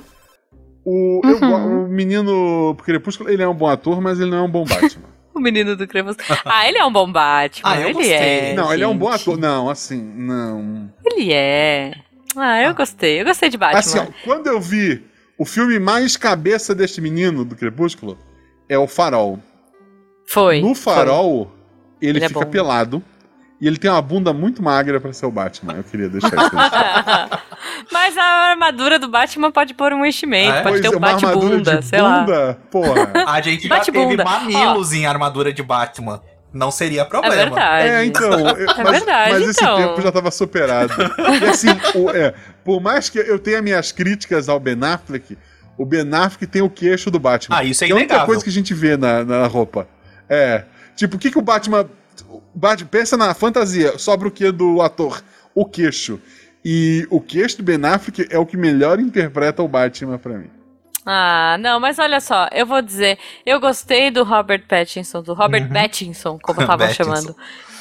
Speaker 1: O, eu
Speaker 2: Uhum.
Speaker 1: o menino Crepúsculo, ele é um bom ator, mas ele não é um bom Batman. <laughs>
Speaker 2: Menino do Crepúsculo. Ah, ele é um bom Batman.
Speaker 3: Ah, eu
Speaker 2: ele
Speaker 3: gostei.
Speaker 2: é.
Speaker 1: não, ele é um bom
Speaker 2: gente.
Speaker 1: ator. Não, assim, não.
Speaker 2: Ele é. Ah, eu gostei. Eu gostei de Batman.
Speaker 1: Assim, ó, quando eu vi o filme mais cabeça deste menino do Crepúsculo, é o Farol.
Speaker 2: foi.
Speaker 1: no Farol, ele,
Speaker 2: Ele é
Speaker 1: fica
Speaker 2: bom.
Speaker 1: pelado. E ele tem uma bunda muito magra pra ser o Batman. Eu queria deixar isso. <laughs>
Speaker 2: Mas a armadura do Batman pode pôr um enchimento,
Speaker 3: Ah, é?
Speaker 2: pode ter
Speaker 1: Pois
Speaker 2: um
Speaker 1: é, uma armadura
Speaker 2: bate-bunda,
Speaker 1: de
Speaker 2: sei lá.
Speaker 1: bunda, porra. <laughs>
Speaker 3: A gente já teve mamilos em armadura de Batman. Não seria
Speaker 2: É
Speaker 3: problema.
Speaker 2: verdade.
Speaker 1: É, então. eu- <laughs> mas,
Speaker 2: verdade,
Speaker 1: mas esse
Speaker 2: então.
Speaker 1: tempo já estava superado. E assim, o- é, por mais que eu tenha minhas críticas ao Ben Affleck, o Ben Affleck tem o queixo do Batman.
Speaker 3: Ah, isso é
Speaker 1: que é a única
Speaker 3: inegável.
Speaker 1: coisa que a gente vê na, na roupa. É. Tipo, o que, que o Batman. o Bat- pensa na fantasia, sobra o que do ator? O queixo. E o queixo do Ben Affleck é o que melhor interpreta o Batman pra mim.
Speaker 2: Ah, não, mas olha só, eu vou dizer, eu gostei do Robert Pattinson, do Robert Pattinson, como estavam <laughs>
Speaker 3: Pattinson.
Speaker 2: chamando,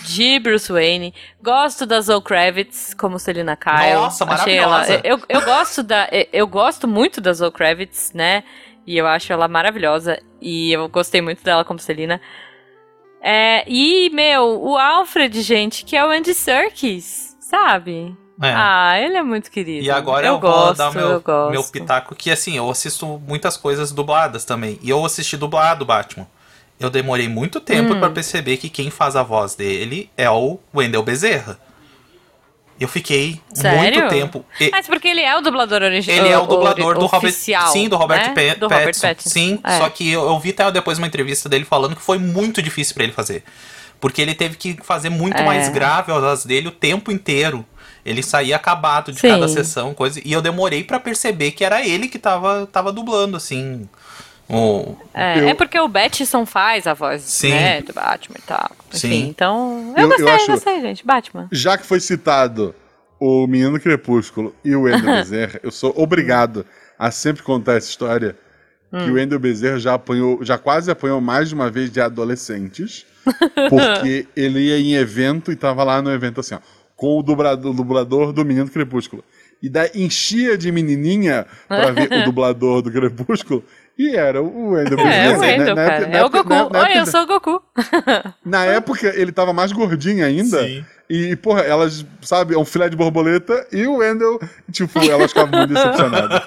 Speaker 2: de Bruce Wayne. Gosto da Zoe Kravitz como Selina Kyle.
Speaker 3: Nossa,
Speaker 2: Achei ela,
Speaker 3: maravilhosa.
Speaker 2: eu, eu gosto da, eu gosto muito da Zoe Kravitz, né? E eu acho ela maravilhosa e eu gostei muito dela como Selina. É, e meu, o Alfred, gente, que é o Andy Serkis, sabe?
Speaker 3: É.
Speaker 2: Ah, ele é muito querido.
Speaker 3: E agora
Speaker 2: eu,
Speaker 3: eu, vou
Speaker 2: gosto,
Speaker 3: dar meu,
Speaker 2: eu gosto.
Speaker 3: meu pitaco, que assim, eu assisto muitas coisas dubladas também. E eu assisti dublado Batman. Eu demorei muito tempo
Speaker 2: Hum.
Speaker 3: pra perceber que quem faz a voz dele é o Wendell Bezerra. Eu fiquei
Speaker 2: Sério?
Speaker 3: muito tempo. e-
Speaker 2: Mas porque ele é o dublador original.
Speaker 3: ele é o dublador do Robert.
Speaker 2: oficial,
Speaker 3: Sim, do Robert,
Speaker 2: né?
Speaker 3: Pa-
Speaker 2: do Robert
Speaker 3: Pattinson. Sim,
Speaker 2: É.
Speaker 3: só que eu, eu vi até depois uma entrevista dele falando que foi muito difícil pra ele fazer. Porque ele teve que fazer muito
Speaker 2: É.
Speaker 3: mais grave a voz dele o tempo inteiro. Ele saía acabado de
Speaker 2: Sim.
Speaker 3: cada sessão, coisa. E eu demorei pra perceber que era ele que tava, tava dublando, assim. O...
Speaker 2: É,
Speaker 1: Eu-
Speaker 2: é porque o Battinson faz a voz
Speaker 3: Sim.
Speaker 2: né, do Batman e tal. Enfim,
Speaker 3: Sim.
Speaker 2: então. Eu,
Speaker 1: Eu- eu
Speaker 2: gostei, eu
Speaker 1: acho-
Speaker 2: gostei, gente. Batman.
Speaker 1: Já que foi citado o Menino Crepúsculo e o Wendell <laughs> Bezerra, eu sou obrigado a sempre contar essa história que
Speaker 2: Hum.
Speaker 1: o Wendell Bezerra já apanhou, já quase apanhou mais de uma vez de adolescentes, porque <laughs> ele ia em evento e tava lá no evento assim, ó, com o dublador, o dublador do Menino Crepúsculo. E daí enchia de menininha pra ver o dublador do Crepúsculo. E era o Wendell
Speaker 2: É, o
Speaker 1: né?
Speaker 2: Wendell,
Speaker 1: Na
Speaker 2: cara.
Speaker 1: época-
Speaker 2: É o Goku.
Speaker 1: na- na
Speaker 2: Oi,
Speaker 1: época-
Speaker 2: eu sou o Goku. <laughs>
Speaker 1: na época, ele tava mais gordinho ainda.
Speaker 3: Sim.
Speaker 1: E, porra, elas, sabe, é um filé de borboleta e o Wendell, tipo, elas ficavam muito <laughs> decepcionadas.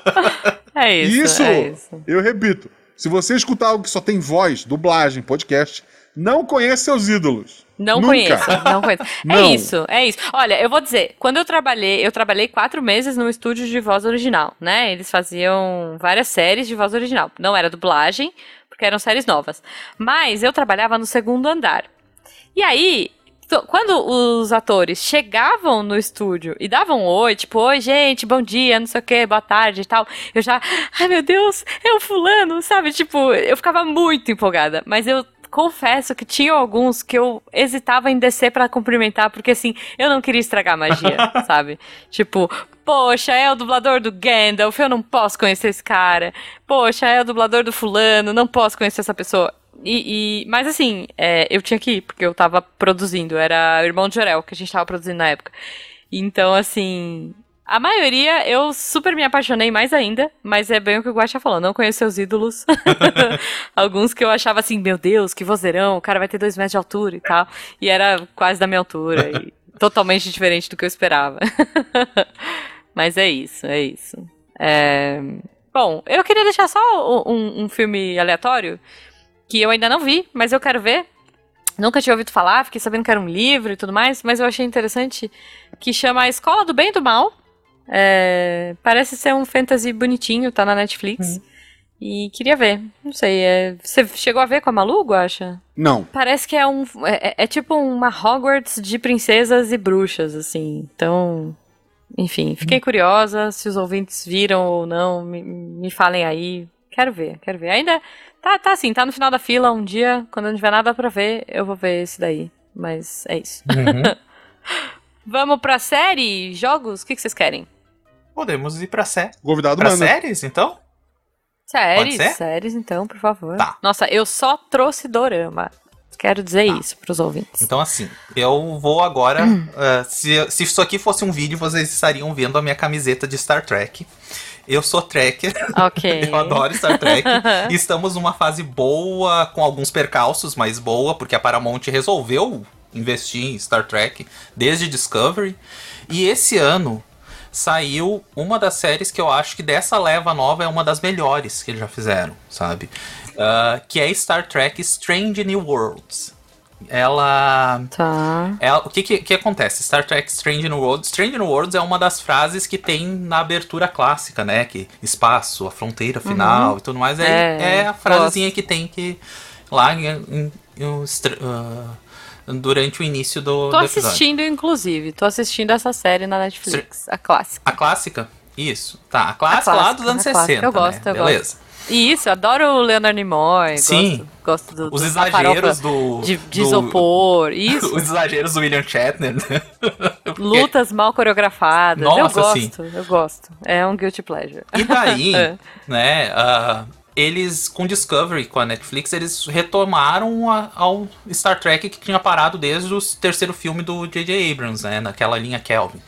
Speaker 2: É isso.
Speaker 1: Isso,
Speaker 2: é isso.
Speaker 1: eu repito, se você escutar algo que só tem voz, dublagem, podcast, não conhece seus ídolos.
Speaker 2: Não
Speaker 1: Nunca.
Speaker 2: conheço, não conheço. <laughs> É
Speaker 1: Não.
Speaker 2: isso, é isso. Olha, eu vou dizer, quando eu trabalhei, eu trabalhei quatro meses num estúdio de voz original, né? Eles faziam várias séries de voz original. Não era dublagem, porque eram séries novas. Mas eu trabalhava no segundo andar. E aí, quando os atores chegavam no estúdio e davam um oi, tipo, oi, gente, bom dia, não sei o que, boa tarde e tal, eu já, ai meu Deus, é o fulano, sabe? Tipo, eu ficava muito empolgada. Mas eu confesso que tinha alguns que eu hesitava em descer pra cumprimentar, porque assim, eu não queria estragar a magia, <laughs> sabe? Tipo, poxa, é o dublador do Gandalf, eu não posso conhecer esse cara. Poxa, é o dublador do fulano, não posso conhecer essa pessoa. E, e- mas assim, é, eu tinha que ir, porque eu tava produzindo, era o irmão de Jorel que a gente tava produzindo na época. Então, assim, a maioria eu super me apaixonei mais ainda, mas é bem o que o Guaxa falou, não conheço seus ídolos. <laughs> Alguns que eu achava assim, meu Deus, que vozeirão, o cara vai ter dois metros de altura e tal. E era quase da minha altura e <laughs> totalmente diferente do que eu esperava. <laughs> mas é isso, é isso. É, Bom, eu queria deixar só um, um filme aleatório que eu ainda não vi, mas eu quero ver. Nunca tinha ouvido falar, fiquei sabendo que era um livro e tudo mais, mas eu achei interessante que chama A Escola do Bem e do Mal. É, parece ser um fantasy bonitinho, tá na Netflix. E queria ver. Não sei, é, você chegou a ver com a Malu, acha?
Speaker 1: Não.
Speaker 2: Parece que é um. É, é- é tipo uma Hogwarts de princesas e bruxas, assim. Então. Enfim, fiquei curiosa se os ouvintes viram ou não. Me, me falem aí. Quero ver, quero ver. Ainda. Tá, tá assim, tá no final da fila. Um dia, quando não tiver nada pra ver, eu vou ver esse daí. Mas é isso.
Speaker 3: Uhum. <laughs>
Speaker 2: Vamos pra série? Jogos? O que, que vocês querem?
Speaker 3: Podemos ir pra, sé
Speaker 1: Convidado
Speaker 3: pra
Speaker 1: manda.
Speaker 3: séries, então?
Speaker 2: Séries? Séries, então, por favor.
Speaker 3: Tá.
Speaker 2: Nossa, eu só trouxe dorama. Quero dizer isso pros ouvintes.
Speaker 3: Então, assim, eu vou agora. <clears throat> eh, se, se isso aqui fosse um vídeo, vocês estariam vendo a minha camiseta de Star Trek. Eu sou Trekker,
Speaker 2: Ok. <laughs>
Speaker 3: eu adoro Star Trek. <laughs> estamos numa fase boa, com alguns percalços, mas boa, porque a Paramount resolveu investir em Star Trek desde Discovery. E esse ano saiu uma das séries que eu acho que dessa leva nova é uma das melhores que eles já fizeram, sabe? Ah, que é Star Trek Strange New Worlds. Ela
Speaker 2: Tá.
Speaker 3: é, o que, que que acontece? Star Trek Strange New Worlds. Strange New Worlds é uma das frases que tem na abertura clássica, né? Que espaço, a fronteira final e tudo mais. É,
Speaker 2: É,
Speaker 3: é a frasezinha que tem que lá em- em- em- ah, durante o início do,
Speaker 2: Tô
Speaker 3: do
Speaker 2: assistindo, inclusive. Tô assistindo essa série na Netflix. A clássica.
Speaker 3: A clássica? Isso. Tá, a clássica, lá
Speaker 2: clássica,
Speaker 3: dos anos
Speaker 2: a clássica,
Speaker 3: 60.
Speaker 2: eu gosto,
Speaker 3: né?
Speaker 2: eu
Speaker 3: Beleza.
Speaker 2: E isso, eu adoro o Leonard Nimoy.
Speaker 3: Sim.
Speaker 2: Gosto, gosto do,
Speaker 3: Os
Speaker 2: do-
Speaker 3: exageros do.
Speaker 2: de, de
Speaker 3: do-
Speaker 2: isopor. <laughs> Isso.
Speaker 3: Os exageros do William Shatner. né? <laughs> Porque-
Speaker 2: Lutas mal coreografadas. eu
Speaker 3: Nossa,
Speaker 2: gosto,
Speaker 3: sim.
Speaker 2: eu gosto. É um guilty pleasure.
Speaker 3: E daí, <laughs>
Speaker 2: É.
Speaker 3: né, ah, eles, com Discovery, com a Netflix, eles retomaram a- ao Star Trek que tinha parado desde o terceiro filme do J.J. Abrams, né, naquela linha Kelvin.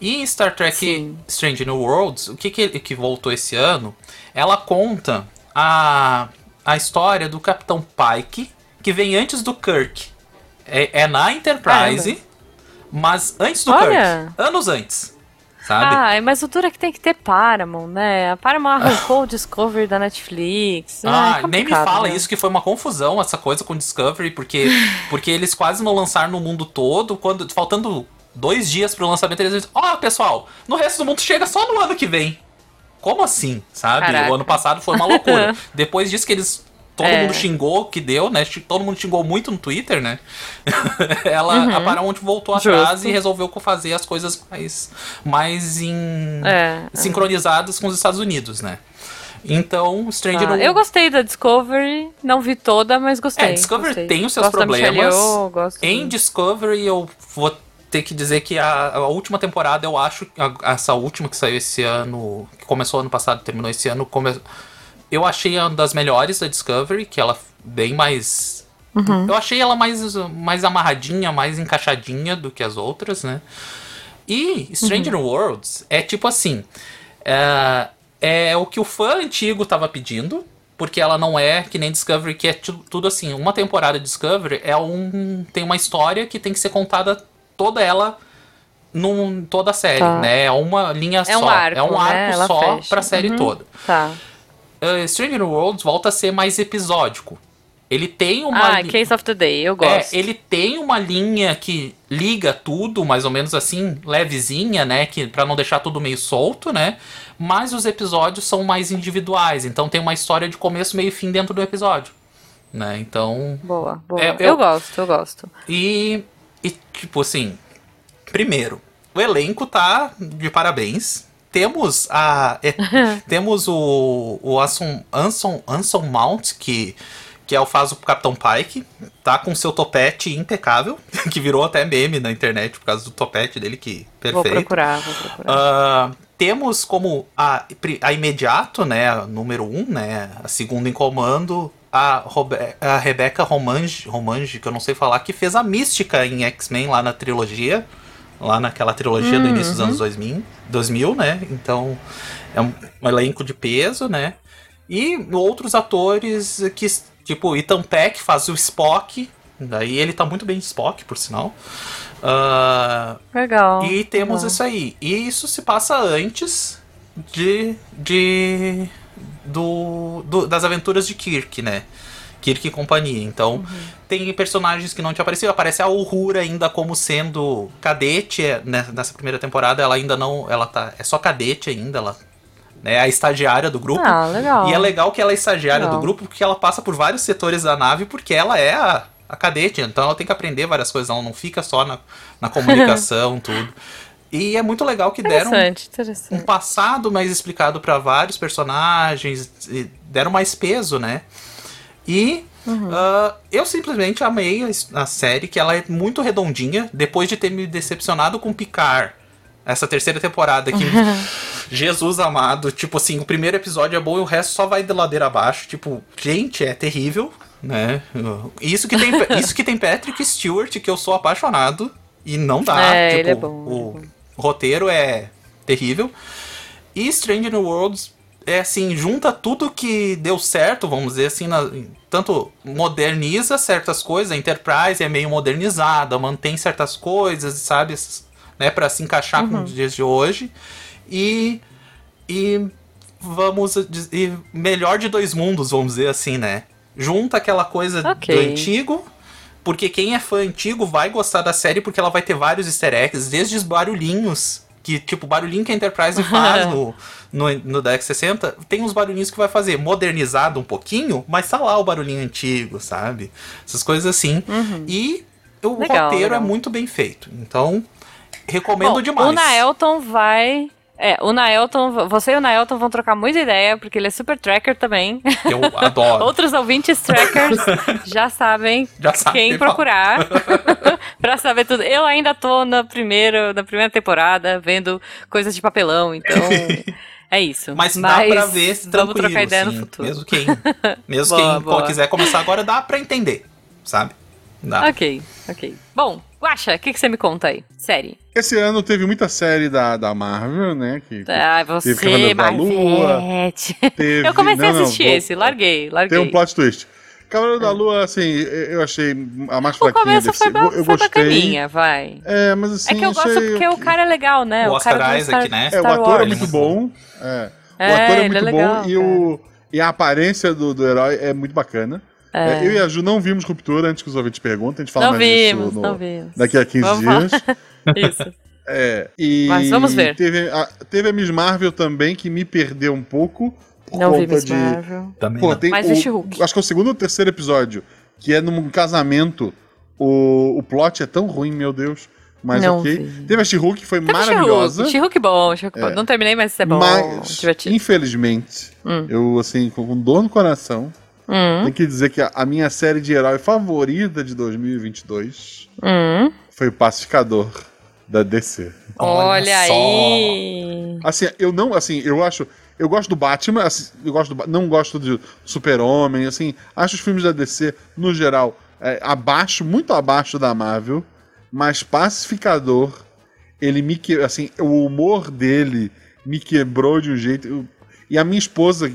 Speaker 3: E Star Trek
Speaker 2: Sim.
Speaker 3: Strange New Worlds, o que, que, que voltou esse ano, ela conta a, a história do Capitão Pike, que vem antes do Kirk. É, é na Enterprise, mas antes do
Speaker 2: Olha.
Speaker 3: Kirk. Anos antes. Sabe?
Speaker 2: Ah, mas o dura é que tem que ter Paramount, né? A Paramount arrancou o Discovery da Netflix.
Speaker 3: Ah,
Speaker 2: é
Speaker 3: nem me fala
Speaker 2: né?
Speaker 3: isso, que foi uma confusão essa coisa com Discovery, porque, <laughs> porque eles quase não lançaram no mundo todo, quando faltando dois dias pro lançamento, eles dizem, ó, pessoal, no resto do mundo chega só no ano que vem. Como assim, sabe?
Speaker 2: Caraca.
Speaker 3: O ano passado foi uma loucura. <laughs> Depois disso que eles... Todo
Speaker 2: É.
Speaker 3: mundo xingou que deu, né? Todo mundo xingou muito no Twitter, né? <laughs> Ela, A Paramount voltou atrás
Speaker 2: Uhum.
Speaker 3: E resolveu fazer as coisas mais, mais em,
Speaker 2: É,
Speaker 3: sincronizadas com os Estados Unidos, né? Então, Stranger
Speaker 2: Ah, eu gostei da Discovery, não vi toda, mas gostei.
Speaker 3: É, Discovery
Speaker 2: gostei.
Speaker 3: tem os seus
Speaker 2: Gosto
Speaker 3: problemas.
Speaker 2: Yeoh, gosto
Speaker 3: Em Discovery, eu vou ter que dizer que a, a última temporada, eu acho, a- essa última que saiu esse ano, que começou ano passado e terminou esse ano, come- eu achei uma das melhores da Discovery, que ela bem mais.
Speaker 2: Uhum.
Speaker 3: Eu achei ela mais, mais amarradinha, mais encaixadinha do que as outras, né? E Stranger
Speaker 2: Uhum.
Speaker 3: Worlds é tipo assim. É, é o que o fã antigo tava pedindo. Porque ela não é que nem Discovery, que é tu- tudo assim. Uma temporada de Discovery é um. tem uma história que tem que ser contada toda ela num toda a série,
Speaker 2: Tá.
Speaker 3: né? É uma linha
Speaker 2: É um
Speaker 3: só.
Speaker 2: arco,
Speaker 3: é um
Speaker 2: né?
Speaker 3: arco
Speaker 2: Ela
Speaker 3: só
Speaker 2: fecha.
Speaker 3: pra série
Speaker 2: Uhum.
Speaker 3: toda.
Speaker 2: Tá.
Speaker 3: Uh, Stranger Worlds volta a ser mais episódico. Ele tem uma.
Speaker 2: Ah, Case of the Day, eu gosto.
Speaker 3: É, ele tem uma linha que liga tudo, mais ou menos assim, levezinha, né? Que, pra não deixar tudo meio solto, né? Mas os episódios são mais individuais. Então tem uma história de começo, meio e fim dentro do episódio. Né? Então.
Speaker 2: Boa, boa.
Speaker 3: É,
Speaker 2: eu...
Speaker 3: eu-
Speaker 2: gosto, eu gosto.
Speaker 3: E, e, tipo assim, primeiro, o elenco tá de parabéns. Temos a é, <laughs> temos o, o Anson, Anson, Anson Mount que que é o faz o Capitão Pike, tá com seu topete impecável, <laughs> que virou até meme na internet por causa do topete dele que
Speaker 2: Vou
Speaker 3: perfeito.
Speaker 2: procurar, vou procurar.
Speaker 3: Ah, temos como a, a imediato, né, a número um, né, a segunda em comando, a, Robe a Rebecca Romange, Romange, que eu não sei falar, que fez a mística em X-Men lá na trilogia, lá naquela trilogia do início dos anos 2000, 2000, né, então é um, um elenco de peso, né, e outros atores que, tipo, Ethan Peck faz o Spock, daí ele tá muito bem de Spock, por sinal. Ah,
Speaker 2: Legal.
Speaker 3: e temos
Speaker 2: legal.
Speaker 3: isso aí. E isso se passa antes de. de do, do- das aventuras de Kirk, né? Kirk e companhia. Então,
Speaker 2: Uhum.
Speaker 3: tem personagens que não tinham aparecido. Aparece a Uhura ainda como sendo cadete né, nessa primeira temporada. Ela ainda não. Ela tá. É só cadete ainda. Ela é a estagiária do grupo.
Speaker 2: Ah, legal.
Speaker 3: E é legal que ela é estagiária
Speaker 2: Legal.
Speaker 3: do grupo porque ela passa por vários setores da nave porque ela é a, a cadete, então ela tem que aprender várias coisas, ela não fica só na, na <laughs> comunicação, tudo. E é muito legal que deram
Speaker 2: Interessante,
Speaker 3: um passado mais explicado pra vários personagens, deram mais peso, né? E ah, eu simplesmente amei a, a série, que ela é muito redondinha, depois de ter me decepcionado com Picard. Essa terceira temporada que. <laughs> <laughs> Jesus amado, tipo assim, o primeiro episódio é bom e o resto só vai de ladeira abaixo. Tipo, gente, é terrível, né? Isso que tem, <laughs> isso que tem Patrick Stewart, que eu sou apaixonado, e não dá.
Speaker 2: É,
Speaker 3: tipo,
Speaker 2: ele é bom,
Speaker 3: o
Speaker 2: ele é
Speaker 3: roteiro é terrível. E Strange New Worlds é assim, junta tudo que deu certo, vamos dizer assim, na- tanto moderniza certas coisas, a Enterprise é meio modernizada, mantém certas coisas, sabe, né, para se encaixar com os dias de hoje. E e vamos e melhor de dois mundos, vamos dizer assim, né? Junta aquela coisa
Speaker 2: Ok.
Speaker 3: do antigo, porque quem é fã antigo vai gostar da série porque ela vai ter vários easter eggs, desde os barulhinhos, que tipo, barulhinho que a Enterprise faz <laughs> no, no, no Dex 60, tem uns barulhinhos que vai fazer modernizado um pouquinho, mas tá lá o barulhinho antigo, sabe? Essas coisas assim. E o
Speaker 2: Uhum. Legal,
Speaker 3: roteiro
Speaker 2: legal.
Speaker 3: é muito bem feito. Então, recomendo
Speaker 2: Bom,
Speaker 3: demais.
Speaker 2: O Naelton vai. É, o Naelton, você e o Naelton vão trocar muita ideia, porque ele é super tracker também.
Speaker 3: Eu adoro. <laughs>
Speaker 2: Outros ouvintes trackers <laughs> já sabem
Speaker 3: Já sabe
Speaker 2: quem procurar <laughs> pra saber tudo. Eu ainda tô na primeira, na primeira temporada vendo coisas de papelão, então é isso.
Speaker 3: Mas, dá pra ver
Speaker 2: vamos
Speaker 3: tranquilo,
Speaker 2: trocar ideia
Speaker 3: assim,
Speaker 2: no futuro.
Speaker 3: Mesmo quem, mesmo
Speaker 2: Boa,
Speaker 3: quem
Speaker 2: boa.
Speaker 3: quiser começar agora, dá pra entender, sabe? Dá.
Speaker 2: Ok, ok. Bom, Guaxa, o que, que você me conta aí? Série.
Speaker 1: Esse ano teve muita série da, da Marvel, né? Que,
Speaker 2: Ah,
Speaker 1: Teve
Speaker 2: você,
Speaker 1: Cavaleiro da Lua, <laughs> teve-
Speaker 2: Eu comecei
Speaker 1: não,
Speaker 2: a
Speaker 1: não,
Speaker 2: assistir
Speaker 1: vou-
Speaker 2: esse, larguei, larguei.
Speaker 1: Tem um plot twist. Cavaleiro da Lua, assim, eu achei a mais
Speaker 2: O
Speaker 1: fraquinha
Speaker 2: começo
Speaker 1: desse.
Speaker 2: foi, ba-
Speaker 1: eu
Speaker 2: foi
Speaker 1: gostei.
Speaker 2: bacaninha, vai.
Speaker 1: É, mas assim,
Speaker 2: é que eu
Speaker 1: achei...
Speaker 2: gosto porque o cara é legal, né?
Speaker 3: O Oscar
Speaker 2: cara
Speaker 3: Isaac,
Speaker 2: Star,
Speaker 3: né?
Speaker 1: É, o ator é muito bom. É. O
Speaker 2: É,
Speaker 1: ator é
Speaker 2: é
Speaker 1: muito
Speaker 2: legal,
Speaker 1: bom e, o, e a aparência do, do herói é muito bacana. É, eu e a Ju não vimos Ruptura antes que os ouvintes perguntem. A gente fala
Speaker 2: Não
Speaker 1: mais
Speaker 2: vimos,
Speaker 1: disso no-
Speaker 2: não vimos.
Speaker 1: daqui a 15
Speaker 2: Vamos
Speaker 1: dias. <laughs>
Speaker 2: Isso.
Speaker 1: É, e
Speaker 2: Mas vamos ver.
Speaker 1: Teve a, teve a Miss Marvel também, que me perdeu um pouco. Por
Speaker 2: Não vi
Speaker 1: conta
Speaker 2: Miss
Speaker 1: de.
Speaker 2: Marvel.
Speaker 3: Também
Speaker 1: Pô,
Speaker 3: não.
Speaker 1: tem
Speaker 2: Mas
Speaker 1: o-
Speaker 2: vi She-Hulk.
Speaker 1: Acho que é o segundo ou terceiro episódio, que é num casamento. O, o plot é tão ruim, meu Deus. Mas
Speaker 2: Não
Speaker 1: ok.
Speaker 2: vi.
Speaker 1: Teve a She-Hulk, que foi
Speaker 2: Teve
Speaker 1: maravilhosa.
Speaker 2: She-Hulk, bom, She-Hulk bom.
Speaker 1: É.
Speaker 2: Não terminei, mas isso é bom.
Speaker 1: Mas,
Speaker 2: divertido.
Speaker 1: infelizmente,
Speaker 2: Hum.
Speaker 1: eu, assim, com com dor no coração,
Speaker 2: Hum,
Speaker 1: tenho que dizer que a, minha série de herói favorita de 2022
Speaker 2: hum.
Speaker 1: foi o Pacificador da DC.
Speaker 2: Olha,
Speaker 3: só.
Speaker 2: aí.
Speaker 1: Assim, eu não, assim, eu acho, eu gosto do Batman, assim, eu gosto do, não gosto do Super-Homem, assim, acho os filmes da DC no geral é, abaixo, muito abaixo da Marvel, mas Pacificador, ele me que, assim, o humor dele me quebrou de um jeito, eu- e a minha esposa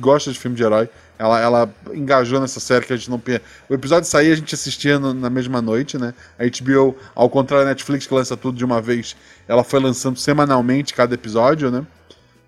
Speaker 1: gosta de filme de herói, ela, ela engajou nessa série que a gente não. O episódio saía, a gente assistia no- na mesma noite, né? A HBO, ao contrário da Netflix que lança tudo de uma vez, ela foi lançando semanalmente cada episódio, né?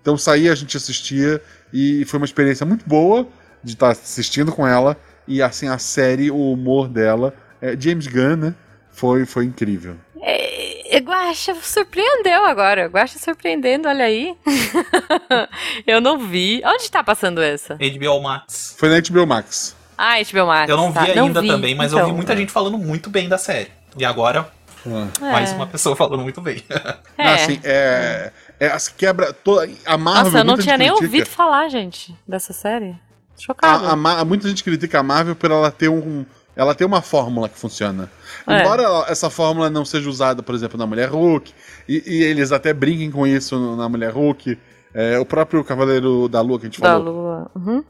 Speaker 1: Então saía, a gente assistia e foi uma experiência muito boa de estar assistindo com ela E assim, a série, o humor dela, é, James Gunn, né? Foi, foi incrível.
Speaker 2: É, Guaxa surpreendeu agora. Guaxa surpreendendo, olha aí. <laughs> eu não vi. Onde tá passando essa?
Speaker 3: HBO Max.
Speaker 1: Foi na HBO Max.
Speaker 2: Ah, HBO Max.
Speaker 3: Eu não vi
Speaker 2: tá.
Speaker 3: ainda
Speaker 2: vi.
Speaker 3: também, mas eu vi
Speaker 2: Então,
Speaker 3: muita gente falando muito bem da série. E agora,
Speaker 1: Ah.
Speaker 3: mais
Speaker 2: é.
Speaker 3: uma pessoa falando muito bem. <laughs>
Speaker 2: É.
Speaker 1: Não, assim, é, é, assim, quebra toda. A Marvel.
Speaker 2: Nossa, eu não tinha nem
Speaker 1: critica-
Speaker 2: ouvido falar, gente, dessa série. Chocado.
Speaker 1: A, a Ma- muita gente critica a Marvel por ela ter um. Ela tem uma fórmula que funciona.
Speaker 2: É.
Speaker 1: Embora ela- essa fórmula não seja usada, por exemplo, na Mulher Hulk, e, e eles até brinquem com isso no- na Mulher Hulk, é, o próprio Cavaleiro da Lua que a gente
Speaker 2: da
Speaker 1: falou,
Speaker 2: Lua. Uhum.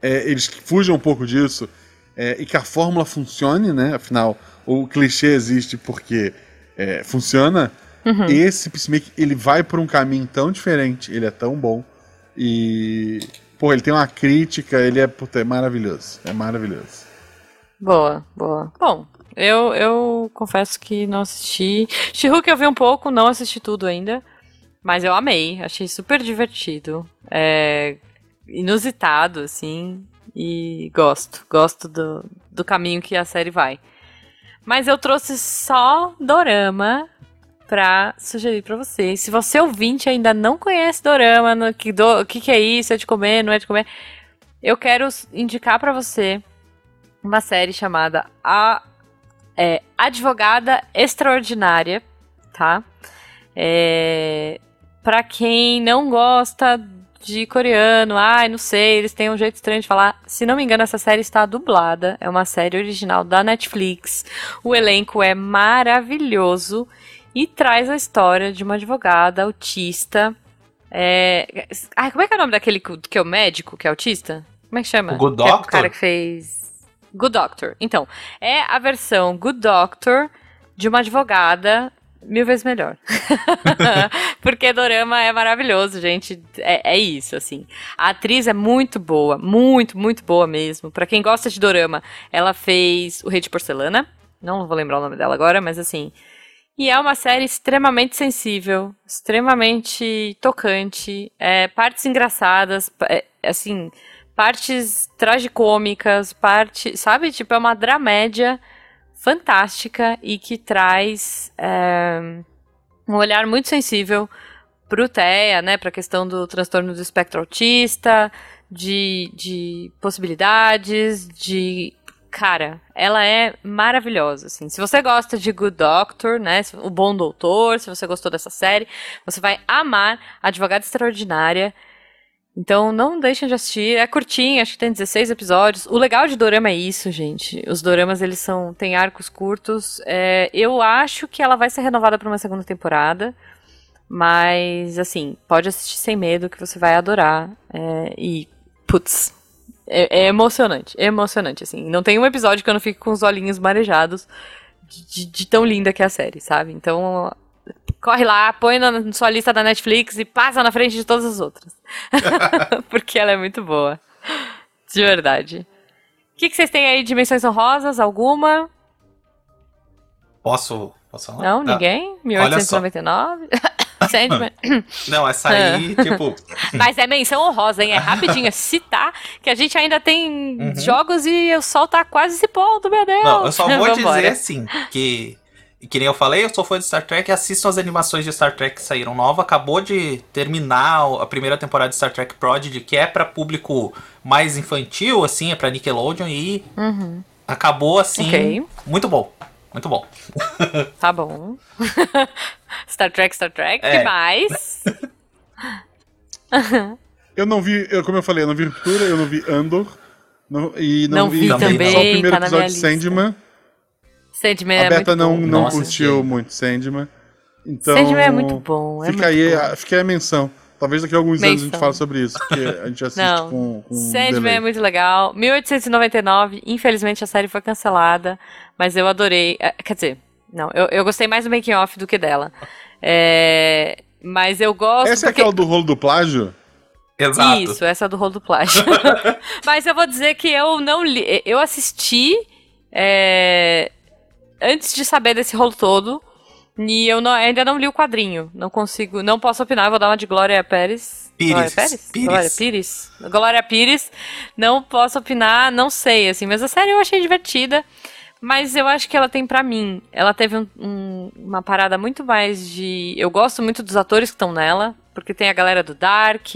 Speaker 1: é, eles fugem um pouco disso, é, e que a fórmula funcione, né? Afinal, o clichê existe porque é, funciona.
Speaker 2: Uhum.
Speaker 1: Esse Peacemaker, ele vai por um caminho tão diferente, ele é tão bom, e. Pô, ele tem uma crítica, ele é, puta, é maravilhoso. É maravilhoso.
Speaker 2: Boa, boa. Bom, eu, eu confesso que não assisti. She-Hulk eu vi um pouco, não assisti tudo ainda. Mas eu amei, achei super divertido. É inusitado, assim. E gosto, gosto do, do caminho que a série vai. Mas eu trouxe só Dorama pra sugerir pra vocês. Se você ouvinte ainda não conhece Dorama, no, que, do, o que, que é isso, é de comer, não é de comer, eu quero indicar pra você uma série chamada A é, Advogada Extraordinária, tá? É, para quem não gosta de coreano, ai, não sei, eles têm um jeito estranho de falar. Se não me engano, essa série está dublada. É uma série original da Netflix. O elenco é maravilhoso e traz a história de uma advogada autista. É... Ai, como é que é o nome daquele que é o médico, que é autista? Como é que chama?
Speaker 3: O Good
Speaker 2: Que é
Speaker 3: Doctor?
Speaker 2: O cara que fez. Good Doctor. Então, é a versão Good Doctor de uma advogada mil vezes melhor. <laughs> Porque Dorama é maravilhoso, gente. É, é isso, assim. A atriz é muito boa, muito, muito boa mesmo. Pra quem gosta de Dorama, ela fez O Rei de Porcelana. Não vou lembrar o nome dela agora, mas assim. E é uma série extremamente sensível, extremamente tocante, é, partes engraçadas, é, assim, partes tragicômicas, parte, sabe? Tipo, é uma dramédia fantástica e que traz é, um olhar muito sensível pro TEA, né? Pra questão do transtorno do espectro autista, de, de possibilidades, de cara, ela é maravilhosa, assim. Se você gosta de Good Doctor, né, o Bom Doutor, se você gostou dessa série, você vai amar Advogada Extraordinária. Então não deixem de assistir, é curtinho, acho que tem 16 episódios. O legal de dorama é isso, gente. Os doramas eles são têm arcos curtos. É, eu acho que ela vai ser renovada para uma segunda temporada, mas assim pode assistir sem medo que você vai adorar. É, e putz, é, é emocionante, é emocionante, assim. Não tem um episódio que eu não fique com os olhinhos marejados de, de- de tão linda que é a série, sabe? Então, corre lá, põe na sua lista da Netflix e passa na frente de todas as outras. <laughs> <laughs> Porque ela é muito boa. De verdade. O que, que vocês têm aí de menções honrosas? Alguma?
Speaker 3: Posso, posso falar?
Speaker 2: Não,
Speaker 3: Ah,
Speaker 2: ninguém?
Speaker 3: olha só.
Speaker 2: 1899? <laughs> Sandman.
Speaker 3: Não, essa aí, tipo,
Speaker 2: Mas é menção honrosa, hein? É rapidinho, é citar que a gente ainda tem
Speaker 3: Uhum.
Speaker 2: jogos e o sol tá quase se pondo, meu Deus.
Speaker 3: Não, eu só vou dizer assim, que. Que nem eu falei, eu sou fã de Star Trek, assistam as animações de Star Trek que saíram nova. Acabou de terminar a primeira temporada de Star Trek Prodigy, que é pra público mais infantil, assim, é pra Nickelodeon, e
Speaker 2: Uhum.
Speaker 3: acabou assim.
Speaker 2: Ok.
Speaker 3: Muito bom. Muito bom. <laughs>
Speaker 2: Tá bom. <laughs> Star Trek, Star Trek,
Speaker 3: É.
Speaker 2: que mais? <laughs>
Speaker 1: Eu não vi, eu, como eu falei, eu não vi Ruptura, eu não vi Andor. não- e não,
Speaker 2: Não
Speaker 1: vi
Speaker 2: vi
Speaker 3: também,
Speaker 1: só o primeiro
Speaker 2: tá
Speaker 1: episódio de
Speaker 2: lista.
Speaker 1: Sandman. A
Speaker 2: é
Speaker 1: Beta
Speaker 2: muito
Speaker 1: não,
Speaker 2: bom.
Speaker 1: não
Speaker 3: Não
Speaker 1: curtiu
Speaker 3: assisti.
Speaker 1: muito Sandman. Então,
Speaker 2: Sandman é muito bom, é
Speaker 1: fica,
Speaker 2: muito
Speaker 1: aí,
Speaker 2: bom.
Speaker 1: a- fica aí a menção. Talvez daqui a alguns anos a gente
Speaker 2: Menção.
Speaker 1: fale sobre isso, porque a gente assiste
Speaker 2: Não.
Speaker 1: com, com
Speaker 2: Sandman
Speaker 1: delay.
Speaker 2: é muito legal. 1899, infelizmente a série foi cancelada, mas eu adorei. eh, Quer dizer, não, eu, eu gostei mais do making off do que dela. É, mas eu gosto.
Speaker 1: Essa é
Speaker 2: porque-
Speaker 1: aquela do rolo do plágio?
Speaker 3: Exato.
Speaker 2: Isso, essa do rolo do plágio. <laughs> Mas eu vou dizer que eu não li. Eu assisti é, antes de saber desse rolo todo. E eu não- ainda não li o quadrinho. Não consigo. Não posso opinar, vou dar uma de Glória Pérez.
Speaker 3: Pires.
Speaker 2: Glória Pérez?
Speaker 3: Pires.
Speaker 2: Glória Pires. Glória Pires. Não posso opinar, não sei, assim. Mas a série eu achei divertida. Mas eu acho que ela tem pra mim. Ela teve um- um- uma parada muito mais de. Eu gosto muito dos atores que estão nela. Porque tem a galera do Dark,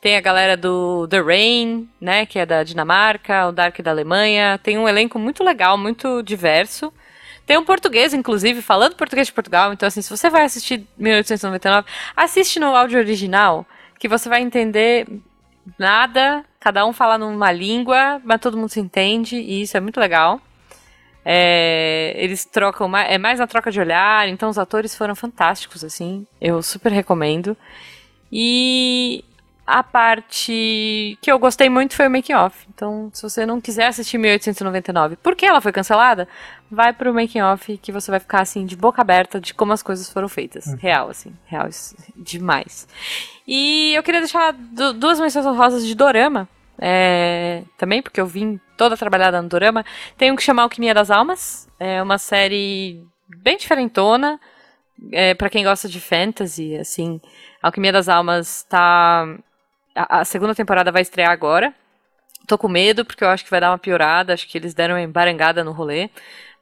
Speaker 2: tem a galera do The Rain, né? Que é da Dinamarca, o Dark da Alemanha. Tem um elenco muito legal, muito diverso. Tem um português, inclusive, falando português de Portugal. Então, assim, se você vai assistir 1899, assiste no áudio original, que você vai entender nada. Cada um fala numa língua, mas todo mundo se entende, e isso é muito legal. É, eles trocam, ma- é mais na troca de olhar, então os atores foram fantásticos, assim. Eu super recomendo. E a parte que eu gostei muito foi o making off. Então, se você não quiser assistir 1899, porque ela foi cancelada, vai pro making off que você vai ficar assim de boca aberta de como as coisas foram feitas. Real assim, real demais. E eu queria deixar du- duas menções honrosas de dorama. é, também, porque eu vim toda trabalhada no dorama. Tem um que chama Alquimia das Almas. É uma série bem diferentona. É, para quem gosta de fantasy, assim, Alquimia das Almas tá. A, segunda temporada vai estrear agora. Tô com medo, porque eu acho que vai dar uma piorada. Acho que eles deram uma embarangada no rolê.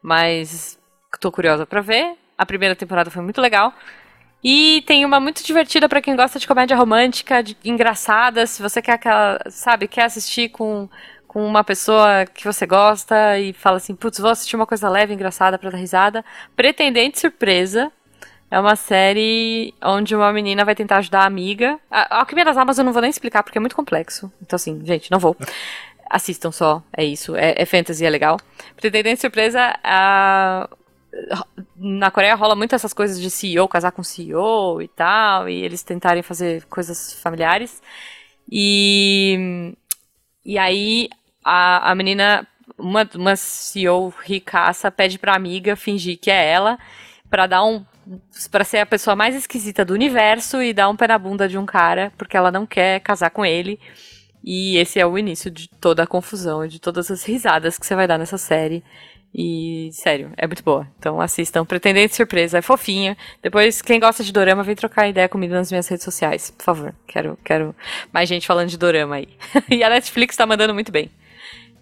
Speaker 2: Mas tô curiosa pra ver. A primeira temporada foi muito legal. E tem uma muito divertida pra quem gosta de comédia romântica, de, engraçada. Se você quer aquela, sabe, quer assistir com, com uma pessoa que você gosta e fala assim, putz, vou assistir uma coisa leve, engraçada pra dar risada. Pretendente Surpresa. É uma série onde uma menina vai tentar ajudar a amiga. A, Alquimia das Almas eu não vou nem explicar porque é muito complexo. Então, assim, gente, não vou. <laughs> Assistam só, é isso. É, é fantasy, é legal. Pretendente Surpresa, a- na Coreia rola muito essas coisas de CEO, casar com CEO e tal, e eles tentarem fazer coisas familiares. E, e aí a, a menina, uma, uma CEO ricaça, pede pra amiga fingir que é ela, pra dar um. Pra ser a pessoa mais esquisita do universo e dar um pé na bunda de um cara, porque ela não quer casar com ele. E esse é o início de toda a confusão e de todas as risadas que você vai dar nessa série. E, sério, é muito boa. Então assistam. Pretendente Surpresa, é fofinha. Depois, quem gosta de dorama, vem trocar ideia comigo nas minhas redes sociais, por favor. Quero, quero mais gente falando de dorama aí. <laughs> e a Netflix tá mandando muito bem.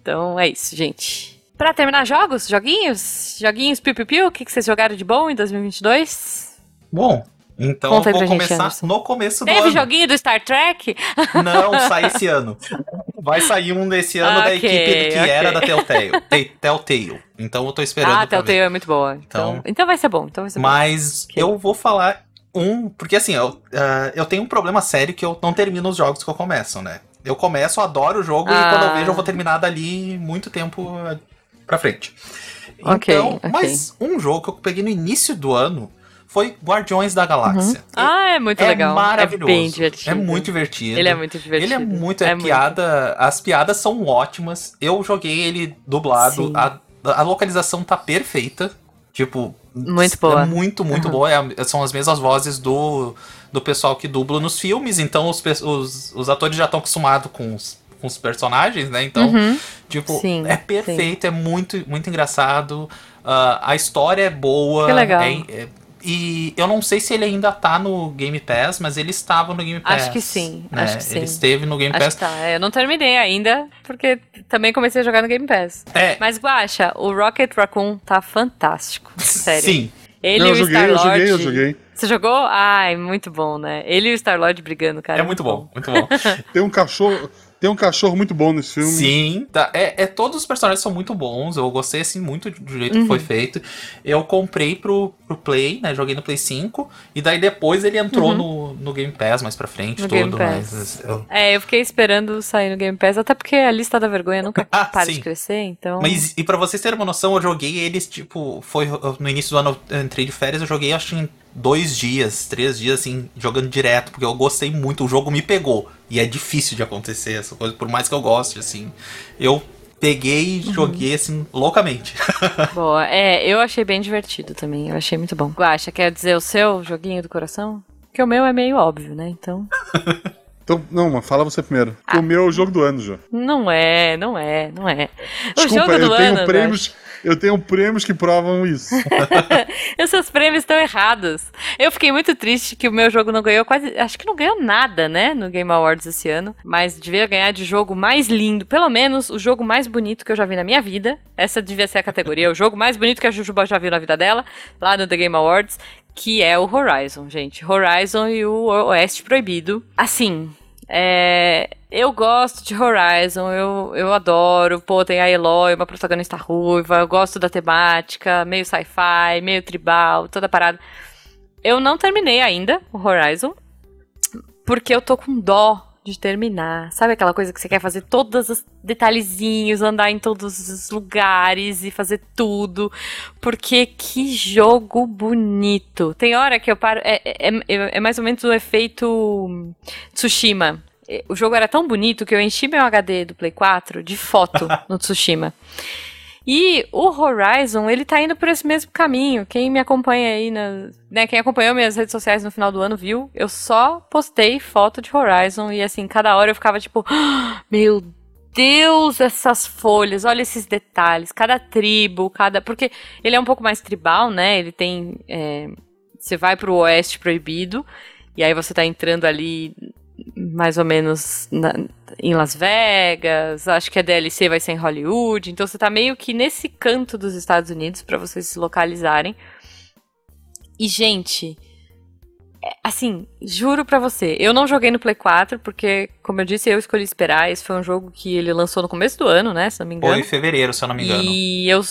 Speaker 2: Então é isso, gente. Pra terminar jogos, joguinhos, joguinhos piu-piu-piu, o que, que vocês jogaram de bom em 2022?
Speaker 3: Bom, então
Speaker 2: Conta
Speaker 3: vou
Speaker 2: gente,
Speaker 3: começar
Speaker 2: Anderson.
Speaker 3: no começo do
Speaker 2: Teve
Speaker 3: ano.
Speaker 2: joguinho do Star Trek?
Speaker 3: Não, <laughs> sai esse ano. Vai sair um desse ano da
Speaker 2: Ok,
Speaker 3: equipe que
Speaker 2: ok.
Speaker 3: era da Telltale. Te- Telltale. Então eu tô esperando
Speaker 2: Ah, Telltale é muito boa. Então,
Speaker 3: Então-
Speaker 2: então vai ser bom. Então vai ser bom.
Speaker 3: Mas
Speaker 2: Ok.
Speaker 3: eu vou falar um... Porque assim, eu, ah, eu tenho um problema sério que eu não termino os jogos que eu começo, né? Eu começo, adoro o jogo e
Speaker 2: Ah.
Speaker 3: quando eu vejo eu vou terminar dali muito tempo ah, pra frente.
Speaker 2: Ok,
Speaker 3: Então,
Speaker 2: ok.
Speaker 3: mas um jogo que eu peguei no início do ano foi Guardiões da Galáxia.
Speaker 2: Ah, é muito
Speaker 3: é
Speaker 2: legal.
Speaker 3: maravilhoso.
Speaker 2: É bem divertido.
Speaker 3: É muito divertido.
Speaker 2: Ele é muito divertido.
Speaker 3: Ele é muito, é, piada. As piadas são ótimas. Eu joguei ele dublado. A, a localização tá perfeita. Tipo.
Speaker 2: Muito
Speaker 3: É
Speaker 2: boa.
Speaker 3: muito, muito
Speaker 2: Aham.
Speaker 3: boa. É são as mesmas vozes do, do pessoal que dubla nos filmes. Então os, os, os atores já estão acostumados com os, com os personagens, né? Então,
Speaker 2: Uhum.
Speaker 3: tipo,
Speaker 2: Sim,
Speaker 3: é perfeito, é muito, muito engraçado. Ah, a história é boa.
Speaker 2: Que legal.
Speaker 3: é- é- e eu não sei se ele ainda tá no Game Pass, mas ele estava no Game Pass.
Speaker 2: Acho que sim,
Speaker 3: né?
Speaker 2: acho que sim.
Speaker 3: Ele esteve no Game
Speaker 2: Acho
Speaker 3: Pass.
Speaker 2: que tá. É, Eu não terminei ainda, porque também comecei a jogar no Game Pass.
Speaker 3: É,
Speaker 2: Mas, Guaxa, o Rocket Raccoon tá fantástico. <laughs> Sério.
Speaker 3: sim.
Speaker 2: Ele
Speaker 1: Não,
Speaker 2: e
Speaker 1: eu
Speaker 2: o
Speaker 1: joguei, eu joguei, eu joguei.
Speaker 2: Você jogou? Ai, muito bom, né? Ele e o Star-Lord brigando, cara.
Speaker 3: É muito bom, muito bom. <laughs>
Speaker 1: Tem um cachorro. Tem um cachorro muito bom nesse filme.
Speaker 3: Sim, tá, é, é- todos os personagens são muito bons. Eu gostei assim muito do jeito
Speaker 2: Uhum.
Speaker 3: que foi feito. Eu comprei pro, pro Play, né? Joguei no Play 5. E daí depois ele entrou no, no Game Pass mais pra frente,
Speaker 2: Uhum. No Game
Speaker 3: tudo.
Speaker 2: Pass.
Speaker 3: Mas eu-
Speaker 2: É, eu fiquei esperando sair no Game Pass, até porque a lista da vergonha nunca <laughs>
Speaker 3: Ah,
Speaker 2: para
Speaker 3: sim.
Speaker 2: de crescer, então.
Speaker 3: Mas e pra vocês terem uma noção, eu joguei eles, tipo, foi no início do ano eu entrei de férias, eu joguei acho que em dois dias, três dias, assim, jogando direto, porque eu gostei muito, o jogo me pegou. E é difícil de acontecer essa coisa, por mais que eu goste, assim. Eu peguei e
Speaker 2: Uhum.
Speaker 3: joguei, assim, loucamente. <laughs>
Speaker 2: Boa. É, eu achei bem divertido também. Eu achei muito bom. Guaxa, quer dizer o seu joguinho do coração? Porque o meu é meio óbvio, né? Então. <laughs>
Speaker 1: Então, não, mas fala você primeiro.
Speaker 2: Ah.
Speaker 1: O meu é o jogo do ano, já.
Speaker 2: Não é, não é, não é. O
Speaker 1: Desculpa,
Speaker 2: jogo do
Speaker 1: eu tenho
Speaker 2: ano.
Speaker 1: prêmios. Eu tenho prêmios que provam isso. <laughs>
Speaker 2: Os seus prêmios estão errados. Eu fiquei muito triste que o meu jogo não ganhou quase. Acho que não ganhou nada, né? No Game Awards esse ano. Mas devia ganhar de jogo mais lindo. Pelo menos o jogo mais bonito que eu já vi na minha vida. Essa devia ser a categoria. o jogo mais bonito que a Jujuba já viu na vida dela. Lá no The Game Awards. Que é o Horizon, gente. Horizon e o Oeste Proibido. Assim, é, eu gosto de Horizon, eu, eu adoro. Pô, tem a Eloy, uma protagonista ruiva. Eu gosto da temática, meio sci-fi, meio tribal, toda parada. Eu não terminei ainda o Horizon, porque eu tô com dó de terminar. Sabe aquela coisa que você quer fazer todos os detalhezinhos, andar em todos os lugares e fazer tudo? Porque que jogo bonito. Tem hora que eu paro. É, é, é, é mais ou menos o efeito Tsushima. O jogo era tão bonito que eu enchi meu HD do Play 4 de foto <laughs> no Tsushima. E o Horizon, ele tá indo por esse mesmo caminho. Quem me acompanha aí, na, né, quem acompanhou minhas redes sociais no final do ano viu, eu só postei foto de Horizon e assim, cada hora eu ficava tipo, <gasps> meu Deus, essas folhas, olha esses detalhes, cada tribo, cada. Porque ele é um pouco mais tribal, né? Ele tem. É, você vai pro oeste proibido, e aí você tá entrando ali mais ou menos na, em Las Vegas, acho que a DLC vai ser em Hollywood, então você tá meio que nesse canto dos Estados Unidos para vocês se localizarem. E gente, é, assim, juro pra você, eu não joguei no Play 4 porque, como eu disse, eu escolhi esperar. Esse foi um jogo que ele lançou no começo do ano, né, se não me engano.
Speaker 3: Foi em fevereiro, se eu não me engano.
Speaker 2: E eu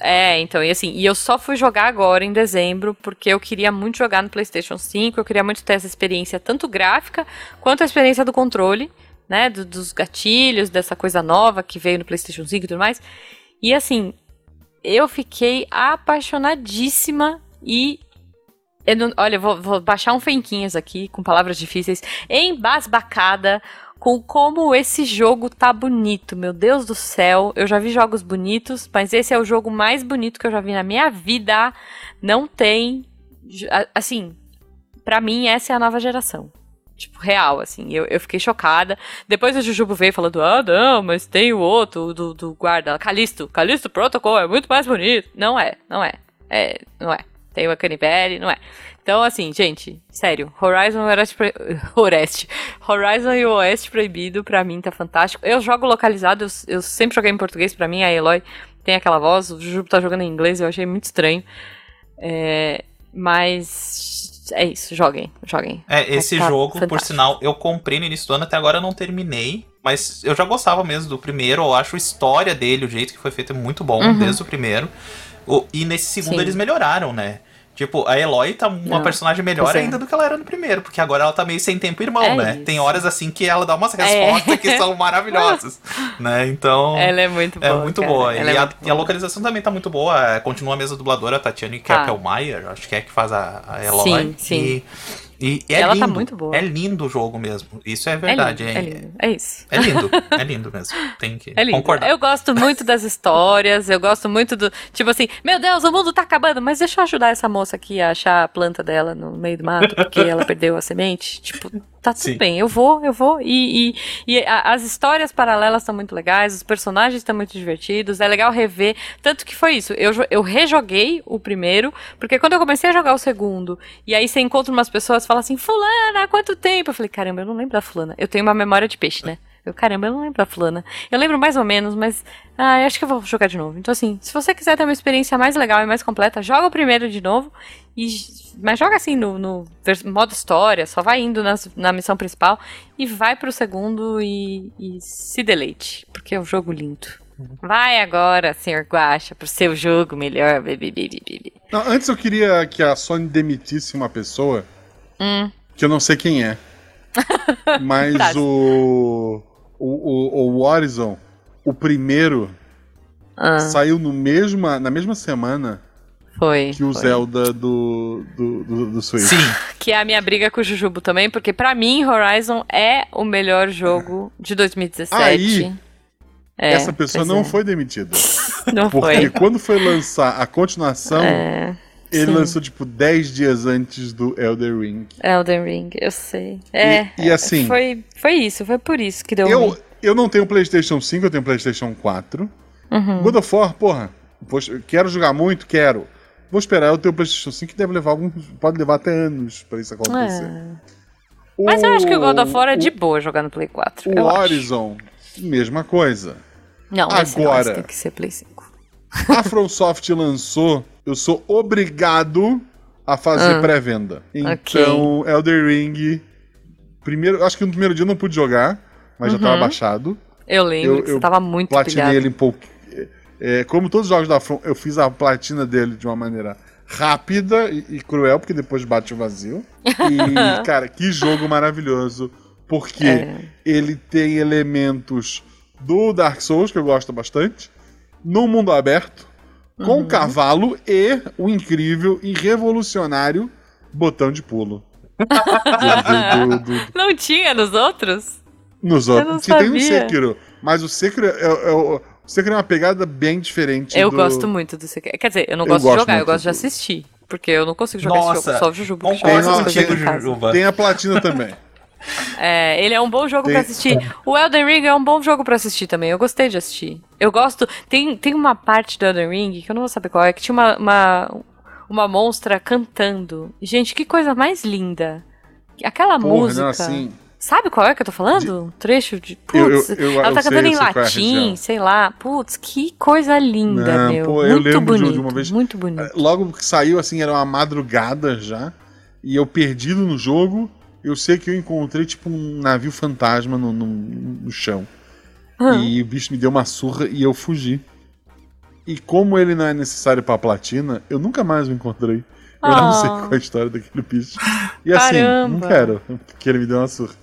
Speaker 2: é, então, e assim, e eu só fui jogar agora em dezembro, porque eu queria muito jogar no PlayStation 5, eu queria muito ter essa experiência, tanto gráfica quanto a experiência do controle, né? Do, dos gatilhos, dessa coisa nova que veio no PlayStation 5 e tudo mais. E assim, eu fiquei apaixonadíssima e. Eu não, olha, vou, vou baixar um fenquinhas aqui, com palavras difíceis, embasbacada com como esse jogo tá bonito. Meu Deus do céu, eu já vi jogos bonitos, mas esse é o jogo mais bonito que eu já vi na minha vida. Não tem. Assim, para mim, essa é a nova geração. Tipo, real, assim. Eu, eu fiquei chocada. Depois o Jujubo veio falando: ah, não, mas tem o outro do, do guarda, Calisto. Calisto Protocol é muito mais bonito. Não é, não é. É, não é. Tem o Canibale, não é. Então, assim, gente, sério, Horizon Oeste, Oeste. <laughs> Horizon e o Oeste Proibido, pra mim, tá fantástico. Eu jogo localizado, eu, eu sempre joguei em português, pra mim, a Eloy tem aquela voz, o Jujubo tá jogando em inglês, eu achei muito estranho. É, mas é isso, joguem, joguem.
Speaker 3: É, esse tá jogo, fantástico. por sinal, eu comprei no início do ano, até agora eu não terminei. Mas eu já gostava mesmo do primeiro, eu acho a história dele, o jeito que foi feito é muito bom, uhum. desde o primeiro. O, e nesse segundo Sim. eles melhoraram, né? Tipo, a Eloy tá uma não, personagem melhor ainda do que ela era no primeiro, porque agora ela tá meio sem tempo irmão, é né? Isso. Tem horas assim que ela dá umas é. respostas é. que são <laughs> maravilhosas, né? Então.
Speaker 2: Ela é muito é
Speaker 3: boa. É muito cara. boa. E, é a, e, a, localização também tá muito boa. Continua a mesa dubladora, a Tatiane ah. Keppelmeier, acho que é que faz a, a Eloy.
Speaker 2: Sim, sim.
Speaker 3: E, e é
Speaker 2: ela
Speaker 3: lindo.
Speaker 2: tá muito boa.
Speaker 3: É lindo o jogo mesmo. Isso é verdade.
Speaker 2: É lindo. É, lindo. é isso.
Speaker 3: É lindo. <laughs> É lindo mesmo. Tem que
Speaker 2: é
Speaker 3: concordar.
Speaker 2: Eu gosto muito das histórias. Eu gosto muito do. Tipo assim, meu Deus, o mundo tá acabando, mas deixa eu ajudar essa moça aqui a achar a planta dela no meio do mato, porque ela perdeu a semente. Tipo, tá tudo Sim. bem, eu vou, eu vou. E, e, e a, as histórias paralelas estão muito legais, os personagens estão muito divertidos, é legal rever. Tanto que foi isso, eu, eu rejoguei o primeiro, porque quando eu comecei a jogar o segundo, e aí você encontra umas pessoas e fala assim, fulana, há quanto tempo? Eu falei, caramba, eu não lembro da fulana. Eu tenho uma memória de peixe, né? Eu, caramba, eu não lembro da fulana. Eu lembro mais ou menos, mas ah, acho que eu vou jogar de novo. Então, assim, se você quiser ter uma experiência mais legal e mais completa, joga o primeiro de novo. E, mas joga assim no, no modo história, só vai indo nas, na missão principal e vai pro segundo e, e se deleite, porque é um jogo lindo. Vai agora, senhor Guacha, pro seu jogo melhor.
Speaker 1: Não, antes eu queria que a Sony demitisse uma pessoa
Speaker 2: hum.
Speaker 1: que eu não sei quem é. <laughs> Mas o o, o, o Horizon, o primeiro, ah. saiu no mesma, na mesma semana
Speaker 2: foi,
Speaker 1: que o
Speaker 2: foi.
Speaker 1: Zelda do, do, do, do Switch.
Speaker 3: Sim.
Speaker 2: Que é a minha briga com o Jujubo também, porque para mim Horizon é o melhor jogo de 2017. Aí,
Speaker 1: é, essa pessoa não é. foi demitida.
Speaker 2: Não
Speaker 1: porque
Speaker 2: foi.
Speaker 1: quando foi lançar a continuação, é, ele sim. lançou tipo 10 dias antes do Elder Ring.
Speaker 2: Elder Ring, eu sei. É.
Speaker 1: E, e assim.
Speaker 2: Foi, foi isso, foi por isso que deu
Speaker 1: eu, ruim. Eu não tenho PlayStation 5, eu tenho PlayStation 4.
Speaker 2: Uhum.
Speaker 1: God of War, porra, vou- quero jogar muito? Quero. Vou esperar o teu PlayStation 5 que deve levar algum. Pode levar até anos pra isso acontecer.
Speaker 2: É. Mas eu acho que o God of War é de boa jogar no Play 4.
Speaker 1: O
Speaker 2: eu acho.
Speaker 1: Horizon, mesma coisa.
Speaker 2: Não, não,
Speaker 1: Agora-
Speaker 2: esse tem que ser Play 5. <laughs>
Speaker 1: A FromSoft lançou, eu sou obrigado a fazer
Speaker 2: Ah.
Speaker 1: pré-venda. Então, Elder Ring. Primeiro, acho que no primeiro dia eu não pude jogar, mas já
Speaker 2: Uhum.
Speaker 1: tava baixado.
Speaker 2: Eu lembro
Speaker 1: Eu-
Speaker 2: que
Speaker 1: eu
Speaker 2: você tava muito
Speaker 1: Platinei
Speaker 2: pilhado.
Speaker 1: ele um pouco. É, como todos os jogos da From, eu fiz a platina dele de uma maneira rápida e, e cruel, porque depois bate o vazio. E, <laughs> cara, que jogo maravilhoso. Porque
Speaker 2: É.
Speaker 1: ele tem elementos do Dark Souls, que eu gosto bastante, no mundo aberto,
Speaker 2: Uhum.
Speaker 1: com cavalo e o incrível e revolucionário botão de pulo. Do- do- do-
Speaker 2: Não tinha nos outros?
Speaker 1: nos
Speaker 2: Eu
Speaker 1: outros.
Speaker 2: não
Speaker 1: Que tem um
Speaker 2: sabia.
Speaker 1: Sekiro, mas o Sekiro é, é- é o- o Sekiro é uma pegada bem diferente.
Speaker 2: Eu
Speaker 1: do-
Speaker 2: gosto muito do Sekiro. Quer dizer, eu não
Speaker 1: Eu
Speaker 2: gosto de jogar, eu gosto de assistir. Porque eu não consigo jogar esse
Speaker 3: Nossa,
Speaker 2: jogo. Só o
Speaker 3: Concordo
Speaker 1: Tem
Speaker 2: coisas
Speaker 3: contigo. Jujuba.
Speaker 1: Tem a platina também. <laughs>
Speaker 2: É, ele é um bom jogo pra assistir. O Elden Ring é um bom jogo pra assistir também. Eu gostei de assistir. Eu gosto. Tem, tem uma parte do Elden Ring que eu não vou saber qual é, que tinha uma, uma, uma monstra cantando. Gente, que coisa mais linda. Aquela
Speaker 1: Porra,
Speaker 2: música.
Speaker 1: não, assim.
Speaker 2: Sabe qual é que eu tô falando? Um trecho de.
Speaker 1: Eu- eu-
Speaker 2: Putz,
Speaker 1: eu-
Speaker 2: ela
Speaker 1: eu
Speaker 2: tá cantando
Speaker 1: eu
Speaker 2: em
Speaker 1: é
Speaker 2: latim, sei lá. Putz, que coisa linda,
Speaker 1: Não,
Speaker 2: meu.
Speaker 1: pô, eu
Speaker 2: muito
Speaker 1: lembro de- de
Speaker 2: bonito.
Speaker 1: uma vez-
Speaker 2: Muito bonito.
Speaker 1: Logo que saiu, assim, era uma madrugada já. E eu perdido no jogo. Eu sei que eu encontrei, tipo, um navio fantasma no, no, no chão.
Speaker 2: Hum.
Speaker 1: E o bicho me deu uma surra e eu fugi. E como ele não é necessário pra platina, eu nunca mais o encontrei. Eu não
Speaker 2: Ah.
Speaker 1: sei qual é a história daquele bicho. E assim,
Speaker 2: Caramba.
Speaker 1: não quero, porque ele me deu uma surra.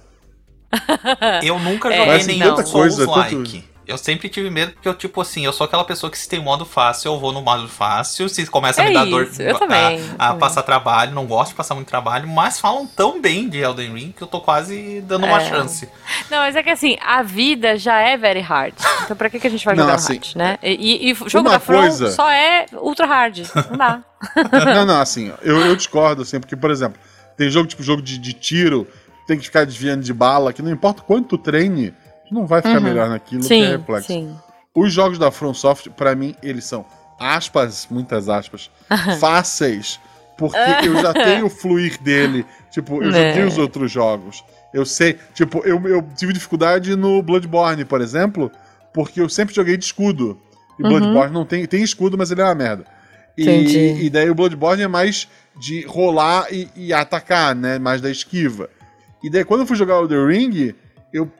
Speaker 3: Eu nunca
Speaker 2: É,
Speaker 3: joguei
Speaker 1: assim,
Speaker 3: nenhum Souls-like. Eu sempre tive medo, porque eu, tipo assim, eu sou aquela pessoa que se tem modo fácil, eu vou no modo fácil. Se começa a
Speaker 2: É
Speaker 3: me dar dor
Speaker 2: isso, eu
Speaker 3: a-
Speaker 2: também,
Speaker 3: a,
Speaker 2: eu
Speaker 3: a
Speaker 2: também.
Speaker 3: passar trabalho, não gosto de passar muito trabalho, mas falam tão bem de Elden Ring que eu tô quase dando uma
Speaker 2: É.
Speaker 3: chance.
Speaker 2: Não, mas é que assim, a vida já é very hard. Então pra que, que a gente vai
Speaker 1: Não,
Speaker 2: jogar
Speaker 1: assim,
Speaker 2: hard, né? E, e, e o jogo
Speaker 1: uma
Speaker 2: da From
Speaker 1: coisa-
Speaker 2: só é ultra hard. Não dá. <laughs>
Speaker 1: não, não, assim, eu, eu discordo, assim, porque, por exemplo, tem jogo tipo jogo de, de tiro, tem que ficar desviando de bala, que não importa quanto tu treine, não vai ficar melhor naquilo que é
Speaker 2: Sim,
Speaker 1: reflexo.
Speaker 2: sim.
Speaker 1: Os jogos da From Software, pra mim, eles são, aspas, muitas aspas, fáceis, porque eu já <laughs> tenho o fluir dele. Tipo, eu
Speaker 2: Né.
Speaker 1: joguei os outros jogos. Eu sei, tipo, eu, eu tive dificuldade no Bloodborne, por exemplo, porque eu sempre joguei de escudo. E
Speaker 2: Uhum.
Speaker 1: Bloodborne não tem, tem escudo, mas ele é uma merda. E, e daí o Bloodborne é mais de rolar e, e atacar, né? Mais da esquiva. E daí quando eu fui jogar o The Ring, eu.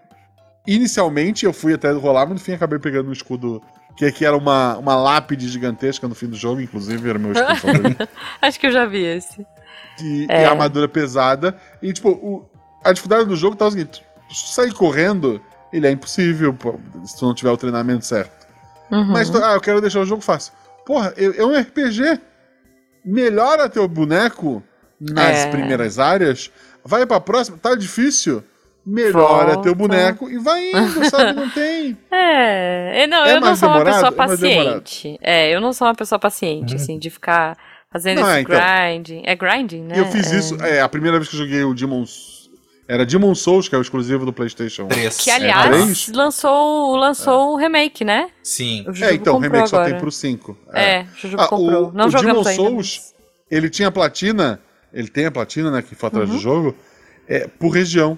Speaker 1: Inicialmente eu fui até rolar, mas no fim acabei pegando um escudo. Que aqui era uma, uma lápide gigantesca no fim do jogo, inclusive era meu escudo <laughs> favorito.
Speaker 2: Acho que eu já vi esse.
Speaker 1: E,
Speaker 2: É.
Speaker 1: e a armadura pesada. E tipo, o- a dificuldade do jogo tá o seguinte: sair correndo, ele é impossível pô, se tu não tiver o treinamento certo.
Speaker 2: Uhum.
Speaker 1: Mas, tu- ah, eu quero deixar o jogo fácil. Porra, é um RPG. Melhora teu boneco nas
Speaker 2: É.
Speaker 1: primeiras áreas, vai pra próxima, tá difícil. Melhora
Speaker 2: Volta.
Speaker 1: teu boneco e vai indo, sabe? Não <laughs> tem.
Speaker 2: É, é, não,
Speaker 1: É
Speaker 2: eu não sou uma
Speaker 1: demorado?
Speaker 2: pessoa
Speaker 1: É
Speaker 2: paciente. É, eu não sou uma pessoa paciente, assim, de ficar fazendo
Speaker 1: Não,
Speaker 2: esse
Speaker 1: é, então.
Speaker 2: grinding. É grinding, né?
Speaker 1: Eu fiz
Speaker 2: É.
Speaker 1: isso. É, a primeira vez que eu joguei o Demon's. Era Demon Souls, que é o exclusivo do PlayStation.
Speaker 3: Três.
Speaker 2: Que,
Speaker 1: É,
Speaker 2: aliás,
Speaker 1: três?
Speaker 2: lançou, lançou o remake, né?
Speaker 3: Sim.
Speaker 2: O Jujubo
Speaker 1: É, então, o remake só
Speaker 2: agora.
Speaker 1: tem pro 5.
Speaker 2: É, o Jujubo
Speaker 1: Ah,
Speaker 2: comprou.
Speaker 1: o,
Speaker 2: não
Speaker 1: o Demon
Speaker 2: ainda.
Speaker 1: Souls, ele tinha platina, ele tem a platina, né, que foi atrás
Speaker 2: Uhum.
Speaker 1: do jogo, é, por região.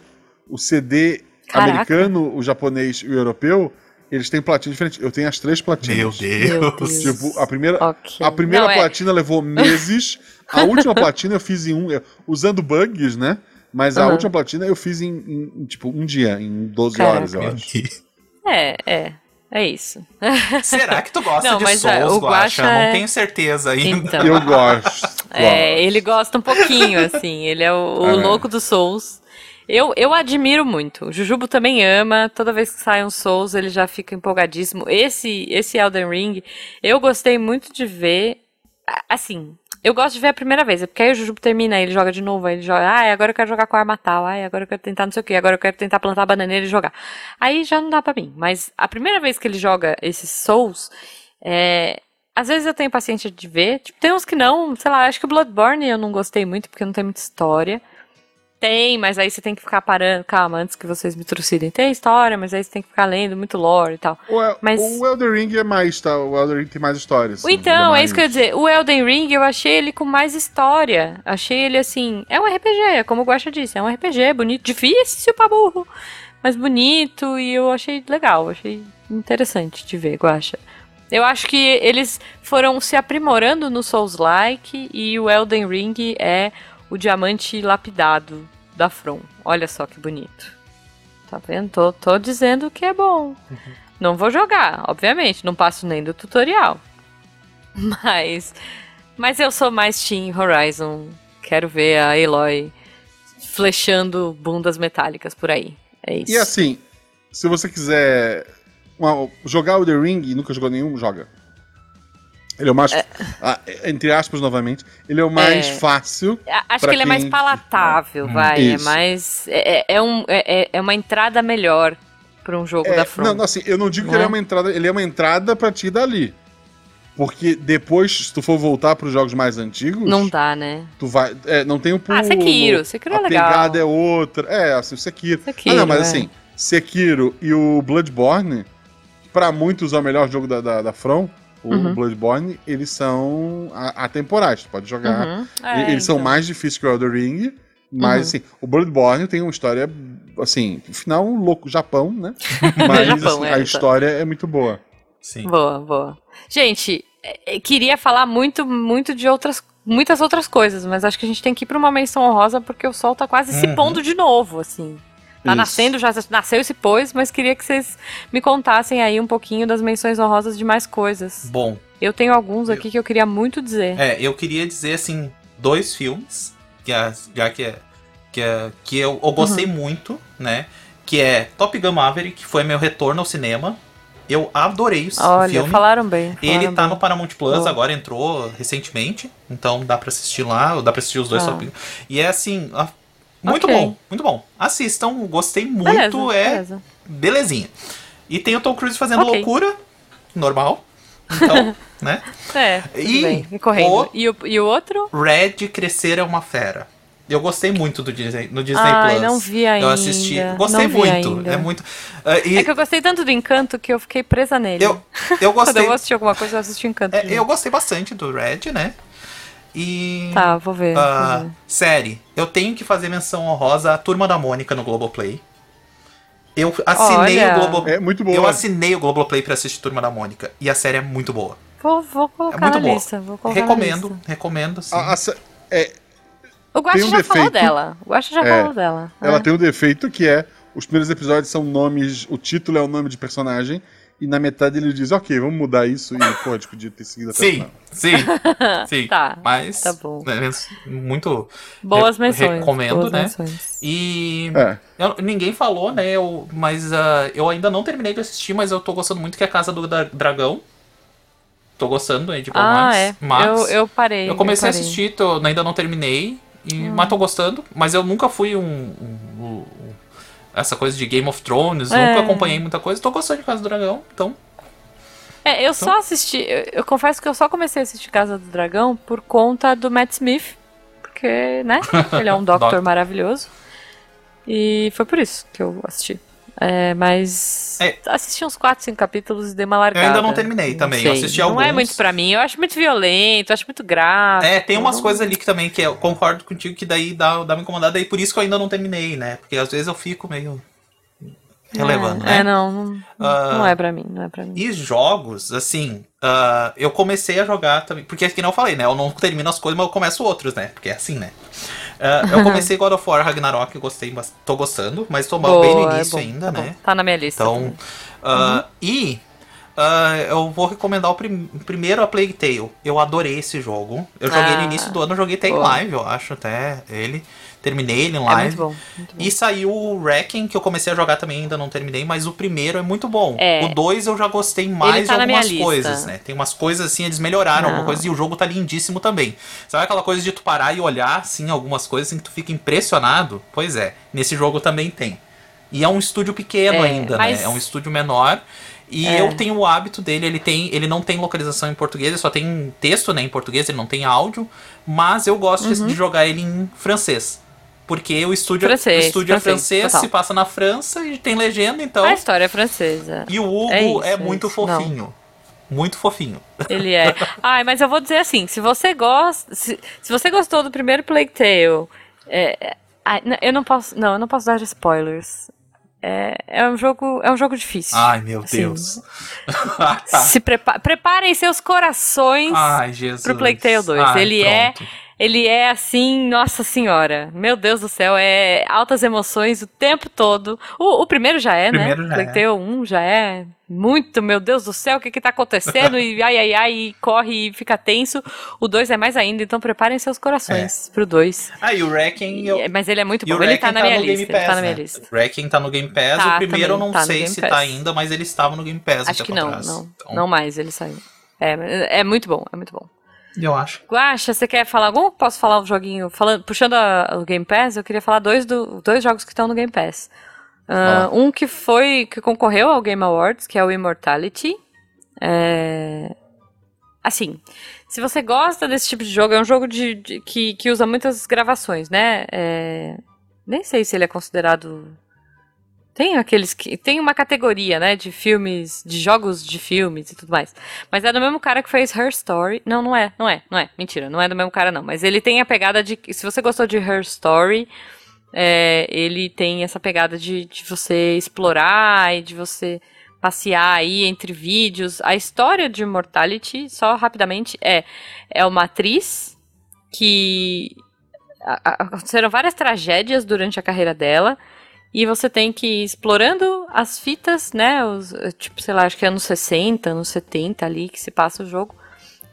Speaker 1: O CD
Speaker 2: Caraca.
Speaker 1: americano, o japonês e o europeu, eles têm platina diferente. Eu tenho as três platinas.
Speaker 3: Meu
Speaker 2: Meu
Speaker 3: Deus.
Speaker 2: Deus.
Speaker 1: Tipo, a primeira,
Speaker 2: Ok.
Speaker 1: a primeira
Speaker 2: Não, é-
Speaker 1: platina levou meses, a última platina eu fiz em um, é, usando bugs, né? Mas a
Speaker 2: Aham.
Speaker 1: última platina eu fiz em, em, em, tipo, um dia, em 12
Speaker 2: Caraca.
Speaker 1: horas, eu acho.
Speaker 2: É, é. É isso.
Speaker 3: Será que tu gosta
Speaker 2: Não,
Speaker 3: de
Speaker 2: mas,
Speaker 3: Souls,
Speaker 2: é, o
Speaker 3: Guaxa?
Speaker 2: É-
Speaker 3: Não tenho certeza ainda.
Speaker 2: Então.
Speaker 1: Eu gosto. <laughs>
Speaker 2: É,
Speaker 1: gosto.
Speaker 2: ele gosta um pouquinho, assim. Ele é o, o
Speaker 1: É.
Speaker 2: louco dos Souls. Eu, eu admiro muito. O Jujubo também ama. Toda vez que sai um Souls, ele já fica empolgadíssimo. Esse, esse Elden Ring, eu gostei muito de ver. a- Assim, eu gosto de ver a primeira vez. é Porque aí o Jujubo termina, ele joga de novo. Aí ele joga, ah, agora eu quero jogar com arma tal. Ah, agora eu quero tentar não sei o que. Agora eu quero tentar plantar bananeira e jogar. Aí já não dá pra mim. Mas a primeira vez que ele joga esses Souls, é, às vezes eu tenho paciência de ver. Tipo, tem uns que não, sei lá, acho que o Bloodborne eu não gostei muito porque não tem muita história. Tem, mas aí você tem que ficar parando. Calma, antes que vocês me trucidem. Tem história, mas aí você tem que ficar lendo muito lore e tal.
Speaker 1: O, El-
Speaker 2: Mas-
Speaker 1: o Elden Ring é mais, tá? O Elden Ring tem mais histórias.
Speaker 2: Então, é isso que eu ia dizer. O Elden Ring, eu achei ele com mais história. Achei ele assim. É um RPG, é como o Guaxa disse. É um RPG bonito, difícil pra burro, mas bonito. E eu achei legal. Achei interessante de ver, Guaxa. Eu acho que eles foram se aprimorando no Souls-like e o Elden Ring é o diamante lapidado da From. Olha só que bonito. Tá vendo? Tô, tô dizendo que é bom. Não vou jogar, obviamente. Não passo nem do tutorial. <laughs> Mas. Mas eu sou mais Team Horizon. Quero ver a Eloy flechando bundas metálicas por aí. É isso.
Speaker 1: E assim, se você quiser uma- jogar o The Ring e nunca jogou nenhum, joga. Ele é o mais. ah, entre aspas, novamente. Ele é o mais
Speaker 2: É.
Speaker 1: fácil.
Speaker 2: A- Acho que ele é mais
Speaker 1: quem-
Speaker 2: palatável, vai. É
Speaker 1: Isso.
Speaker 2: mais. É, é- é um, é, é- é uma entrada melhor pra um jogo
Speaker 1: É,
Speaker 2: da From.
Speaker 1: não, não, assim, eu não digo que
Speaker 2: Né?
Speaker 1: ele é uma entrada. Ele é uma entrada pra ti dali. Porque depois, se tu for voltar pros jogos mais antigos.
Speaker 2: Não dá, né?
Speaker 1: Tu vai. É, não tem o pulo.
Speaker 2: Ah, Sekiro. Sekiro é
Speaker 1: a
Speaker 2: legal.
Speaker 1: pegada é outra. É, assim, o Sekiro.
Speaker 2: Sekiro,
Speaker 1: Ah, não, mas
Speaker 2: é.
Speaker 1: assim, Sekiro e o Bloodborne, pra muitos é o melhor jogo da, da, da From, o
Speaker 2: Uhum.
Speaker 1: Bloodborne, eles são a- atemporais. Tu pode jogar.
Speaker 2: Uhum. É,
Speaker 1: eles são
Speaker 2: então.
Speaker 1: mais difíceis que o Elden Ring. Mas,
Speaker 2: Uhum.
Speaker 1: assim, o Bloodborne tem uma história, assim, no final, um louco Japão, né? <laughs> Mas,
Speaker 2: Japão,
Speaker 1: assim,
Speaker 2: é,
Speaker 1: a história é muito boa.
Speaker 3: Sim.
Speaker 2: Boa, boa. Gente, é, é, queria falar muito, muito de outras, muitas outras coisas, mas acho que a gente tem que ir pra uma menção honrosa porque o sol tá quase se
Speaker 3: Uhum.
Speaker 2: pondo de novo, assim. Tá
Speaker 1: Isso.
Speaker 2: nascendo, já nasceu e se pôs, mas queria que vocês me contassem aí um pouquinho das menções honrosas de mais coisas.
Speaker 3: Bom,
Speaker 2: Eu tenho alguns aqui que eu queria muito dizer.
Speaker 3: é, eu queria dizer assim, dois filmes, que é, já que é, que, é, que eu, eu gostei
Speaker 2: Uhum.
Speaker 3: muito, né? Que é Top Gun Maverick, que foi meu retorno ao cinema. Eu adorei o
Speaker 2: Olha,
Speaker 3: filme.
Speaker 2: falaram bem.
Speaker 3: Ele
Speaker 2: falaram
Speaker 3: tá
Speaker 2: bem.
Speaker 3: no Paramount Plus,
Speaker 2: Boa.
Speaker 3: agora entrou recentemente, então dá pra assistir lá, dá pra assistir os dois
Speaker 2: Ah.
Speaker 3: E é assim, ah, muito
Speaker 2: Ok.
Speaker 3: bom, muito bom. Assistam, gostei muito,
Speaker 2: Beleza,
Speaker 3: é
Speaker 2: beleza.
Speaker 3: belezinha. E tem o Tom Cruise fazendo
Speaker 2: Ok.
Speaker 3: loucura, normal. Então, <laughs> né?
Speaker 2: É,
Speaker 3: E
Speaker 2: bem,
Speaker 3: o-
Speaker 2: E, o, e o outro?
Speaker 3: Red Crescer é uma fera. Eu gostei muito do Disney, no Disney
Speaker 2: Ai,
Speaker 3: Plus.
Speaker 2: não vi ainda.
Speaker 3: Eu assisti. Gostei
Speaker 2: vi
Speaker 3: muito.
Speaker 2: ainda.
Speaker 3: É muito. ah, e
Speaker 2: É que eu gostei tanto do Encanto que eu fiquei presa nele.
Speaker 3: eu, eu <laughs>
Speaker 2: Quando
Speaker 3: gostei.
Speaker 2: eu vou assistir alguma coisa, eu assisto Encanto.
Speaker 3: é, eu gostei bastante do Red, né? E.
Speaker 2: Tá, vou ver. vou ver.
Speaker 3: série. Eu tenho que fazer menção honrosa à Turma da Mônica no Globoplay. Eu assinei
Speaker 2: Olha.
Speaker 3: o Globoplay.
Speaker 1: É muito boa.
Speaker 3: Eu assinei o Globoplay pra assistir Turma da Mônica. E a série é muito boa.
Speaker 2: Vou, vou
Speaker 3: É
Speaker 2: colocar
Speaker 3: muito
Speaker 2: na
Speaker 3: boa.
Speaker 2: lista. Vou colocar na
Speaker 3: recomendo,
Speaker 2: lista.
Speaker 3: recomendo, sim.
Speaker 1: A- a é,
Speaker 2: O
Speaker 1: tem um
Speaker 2: já falou
Speaker 1: defeito.
Speaker 2: dela. O Guaxa já
Speaker 1: É,
Speaker 2: falou dela.
Speaker 1: ela
Speaker 2: É.
Speaker 1: tem um defeito que é: os primeiros episódios são nomes, o título é o nome de personagem, e na metade ele diz, ok, vamos mudar isso, e pô, a gente podia ter seguido até o
Speaker 3: Sim,
Speaker 1: final.
Speaker 3: sim, <laughs> sim.
Speaker 2: Tá,
Speaker 3: Mas.
Speaker 2: tá bom.
Speaker 3: né, muito.
Speaker 2: Boas
Speaker 3: re-
Speaker 2: menções.
Speaker 3: Recomendo,
Speaker 2: boas
Speaker 3: né?
Speaker 2: menções.
Speaker 3: E.
Speaker 1: É.
Speaker 3: eu- ninguém falou, né? Eu, mas ah, eu ainda não terminei de assistir, mas eu tô gostando muito que é a Casa do Dra- Dragão. Tô gostando aí de
Speaker 2: Ah,
Speaker 3: Max.
Speaker 2: é.
Speaker 3: Mas
Speaker 2: eu, eu parei.
Speaker 3: eu comecei a
Speaker 2: parei.
Speaker 3: assistir, tô- ainda não terminei. E,
Speaker 2: Hum.
Speaker 3: Mas tô gostando. Mas eu nunca fui um. um- um- essa coisa de Game of Thrones,
Speaker 2: É.
Speaker 3: nunca acompanhei muita coisa. Tô gostando de Casa do Dragão, então.
Speaker 2: É, eu só assisti. Eu, eu confesso que eu só comecei a assistir Casa do Dragão por conta do Matt Smith. Porque, né? <laughs> Ele é um Doctor. maravilhoso. E foi por isso que eu assisti. É, mas.
Speaker 3: É.
Speaker 2: Assisti uns 4, 5 capítulos e dei uma largada.
Speaker 3: ainda não terminei também, eu
Speaker 2: sei.
Speaker 3: assisti
Speaker 2: Não é
Speaker 3: alguns.
Speaker 2: muito pra mim. Eu acho muito violento, eu acho muito grave.
Speaker 3: É, tem umas coisas ali que também que eu concordo contigo que daí dá, dá uma incomodada, e por isso que eu ainda não terminei, né? Porque às vezes eu fico meio relevando,
Speaker 2: é,
Speaker 3: né?
Speaker 2: É, não. Não,
Speaker 3: Ah,
Speaker 2: não é pra mim, não é pra mim.
Speaker 3: E jogos, assim, ah, eu comecei a jogar também, porque é que não eu falei, né? Eu não termino as coisas, mas eu começo outros, né? Porque é assim, né? Ah, eu <laughs> comecei God of War Ragnarok, gostei, tô gostando, mas tô bem no
Speaker 2: Boa, é
Speaker 3: início
Speaker 2: bom,
Speaker 3: ainda,
Speaker 2: tá
Speaker 3: né?
Speaker 2: bom. Tá na minha lista.
Speaker 3: Então,
Speaker 2: também.
Speaker 3: ah, e ah, eu vou recomendar o prim- primeiro a Plague Tale. Eu adorei esse jogo. Eu joguei no
Speaker 2: Ah,
Speaker 3: início do ano, eu joguei até em
Speaker 2: boa.
Speaker 3: live, eu acho, até ele. Terminei ele em
Speaker 2: É
Speaker 3: live.
Speaker 2: muito bom. Muito bom.
Speaker 3: E saiu o Wrecking, que eu comecei a jogar também, ainda não terminei, mas o primeiro é muito bom.
Speaker 2: É.
Speaker 3: O dois eu já gostei mais
Speaker 2: tá
Speaker 3: de algumas coisas, né? Tem umas coisas assim, eles melhoraram
Speaker 2: Não.
Speaker 3: alguma coisa e o jogo tá lindíssimo também. Sabe aquela coisa de tu parar e olhar, assim, algumas coisas assim que tu fica impressionado? Pois é, nesse jogo também tem. E é um estúdio pequeno
Speaker 2: É,
Speaker 3: ainda,
Speaker 2: mas-
Speaker 3: né? É um estúdio menor. E
Speaker 2: É.
Speaker 3: eu tenho o hábito dele, ele tem, ele não tem localização em português, ele só tem texto, né, em português, ele não tem áudio, mas eu gosto
Speaker 2: Uhum.
Speaker 3: de jogar ele em francês. Porque o estúdio,
Speaker 2: Francês,
Speaker 3: o estúdio é
Speaker 2: francês,
Speaker 3: francês,
Speaker 2: total.
Speaker 3: se passa na França e tem legenda, então.
Speaker 2: A história é francesa.
Speaker 3: E o Hugo
Speaker 2: É
Speaker 3: é,
Speaker 2: isso, é
Speaker 3: muito
Speaker 2: isso.
Speaker 3: fofinho. Muito fofinho.
Speaker 2: Ele é. <laughs> Ai, mas eu vou dizer assim, se você gosta, se, se você gostou do primeiro Plague Tale, é, é, eu não posso, não, eu não posso dar spoilers. É, é um jogo, é um jogo difícil.
Speaker 3: Ai, meu
Speaker 2: Assim,
Speaker 3: Deus. <laughs>
Speaker 2: Se prepa preparem seus corações
Speaker 3: Ai, Jesus.
Speaker 2: pro Plague Tale 2.
Speaker 3: Ai,
Speaker 2: ele é
Speaker 3: pronto.
Speaker 2: Ele é assim, nossa senhora. Meu Deus do céu, é altas emoções o tempo todo. O, o primeiro já é,
Speaker 3: Primeiro
Speaker 2: né?
Speaker 3: já
Speaker 2: Plague
Speaker 3: é.
Speaker 2: Tale 1 já é muito, meu Deus do céu, o que que tá acontecendo? e ai, ai, ai, e corre e fica tenso. O 2 é mais ainda, então preparem seus corações pro 2.
Speaker 3: Ah, e o Wrecking. Eu...
Speaker 2: Mas ele é muito
Speaker 3: E o
Speaker 2: bom. Ele tá na minha lista. Ele tá
Speaker 3: Pass,
Speaker 2: na minha
Speaker 3: né?
Speaker 2: lista.
Speaker 3: O Wrecking tá no Game Pass.
Speaker 2: Tá,
Speaker 3: o primeiro eu não
Speaker 2: tá
Speaker 3: sei se
Speaker 2: Pass.
Speaker 3: tá ainda, mas ele estava no Game Pass.
Speaker 2: Acho que não, não.
Speaker 3: Então,
Speaker 2: Não mais, ele saiu. É, é muito bom, é muito bom.
Speaker 3: Eu acho.
Speaker 2: Guaxa, você quer falar algum? Posso falar um joguinho? Falando, puxando a- o Game Pass, eu queria falar dois, do, dois jogos que estão no Game Pass. Ah,
Speaker 1: Fala.
Speaker 2: um que foi, que concorreu ao Game Awards, que é o Immortality. É, Assim, se você gosta desse tipo de jogo, é um jogo de, de- que, que usa muitas gravações, né? É, Nem sei se ele é considerado. Tem aqueles que. Tem uma categoria, né? De filmes. De jogos de filmes e tudo mais. Mas é do mesmo cara que fez Her Story. Não, não é, não é, não é. Mentira, não é do mesmo cara, não. Mas ele tem a pegada de. Se você gostou de Her Story, é, ele tem essa pegada de, de você explorar e de você passear aí entre vídeos. A história de Immortality, só rapidamente, é, é uma atriz que aconteceram várias tragédias durante a carreira dela. E você tem que ir explorando as fitas, né? Os, tipo, sei lá, acho que é anos 60, anos 70 ali que se passa o jogo.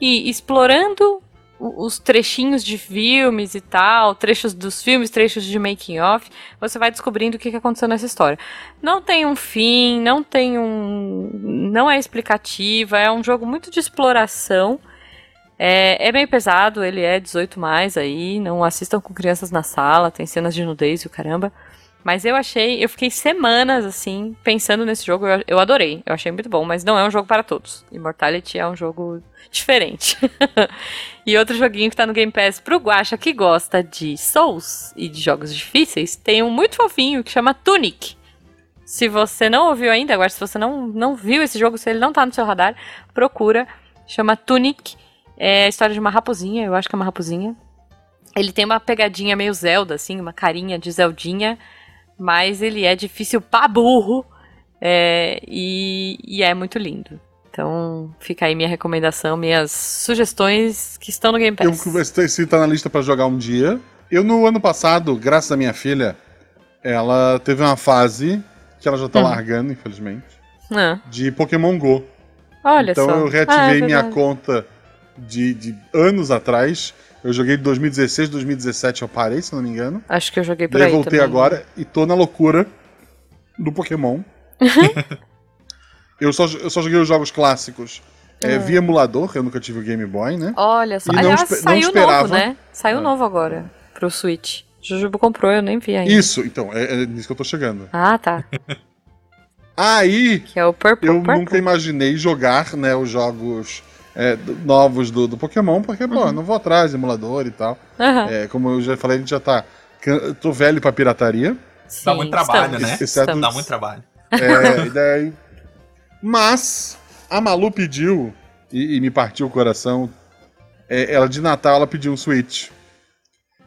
Speaker 2: E explorando os trechinhos de filmes e tal, trechos dos filmes, trechos de making off, você vai descobrindo o que que aconteceu nessa história. Não tem um fim, não tem um. não é explicativa, é um jogo muito de exploração. É, é meio pesado, ele é 18 mais aí, não assistam com crianças na sala, tem cenas de nudez e o caramba. Mas eu achei, eu fiquei semanas assim, pensando nesse jogo, eu, eu adorei, eu achei muito bom, mas não é um jogo para todos. Immortality é um jogo diferente. <laughs> e outro joguinho que tá no Game Pass pro Guacha que gosta de Souls e de jogos difíceis, tem um muito fofinho que chama Tunic. Se você não ouviu ainda, agora se você não, não viu esse jogo, se ele não tá no seu radar, procura. Chama Tunic. É a história de uma raposinha, eu acho que é uma raposinha. Ele tem uma pegadinha meio Zelda, assim, uma carinha de Zeldinha, mas ele é difícil pra burro é, e, e é muito lindo. Então fica aí minha recomendação, minhas sugestões que estão no Game
Speaker 1: Eu,
Speaker 2: Pass.
Speaker 1: esse tá na lista pra jogar um dia. Eu, no ano passado, graças à minha filha, ela teve uma fase que ela já tá
Speaker 2: Hum.
Speaker 1: largando, infelizmente,
Speaker 2: Ah,
Speaker 1: de Pokémon GO.
Speaker 2: olha
Speaker 1: então
Speaker 2: só.
Speaker 1: eu
Speaker 2: Ah,
Speaker 1: reativei
Speaker 2: é
Speaker 1: minha conta de, de anos atrás. Eu joguei de 2016, 2017 eu parei, se não me engano.
Speaker 2: Acho que eu joguei por
Speaker 1: Daí
Speaker 2: aí
Speaker 1: voltei
Speaker 2: também.
Speaker 1: agora e tô na loucura do Pokémon. <laughs> eu, só, eu só joguei os jogos clássicos é, via emulador, eu nunca tive o Game Boy, né?
Speaker 2: Olha só.
Speaker 1: E não
Speaker 2: Aliás,
Speaker 1: não
Speaker 2: saiu novo,
Speaker 1: esperava.
Speaker 2: né? Saiu
Speaker 1: É.
Speaker 2: novo agora pro Switch. Jujubo comprou, eu nem vi ainda.
Speaker 1: Isso, então, é, é nisso que eu tô chegando.
Speaker 2: Ah, tá. <laughs>
Speaker 1: Aí,
Speaker 2: Que é o Purple.
Speaker 1: eu
Speaker 2: Purple.
Speaker 1: nunca imaginei jogar, né, os jogos é, novos do, do Pokémon, porque, pô, não vou atrás, emulador e tal.
Speaker 2: Aham.
Speaker 1: É, como eu já falei, a gente já tá. Tô velho pra pirataria.
Speaker 3: Dá
Speaker 2: Sim,
Speaker 3: muito trabalho,
Speaker 2: estamos,
Speaker 3: né?
Speaker 1: Exceto-
Speaker 2: estamos.
Speaker 3: Dá muito trabalho.
Speaker 1: É, e daí... Mas a Malu pediu, e, e me partiu o coração, é, ela de Natal ela pediu um Switch.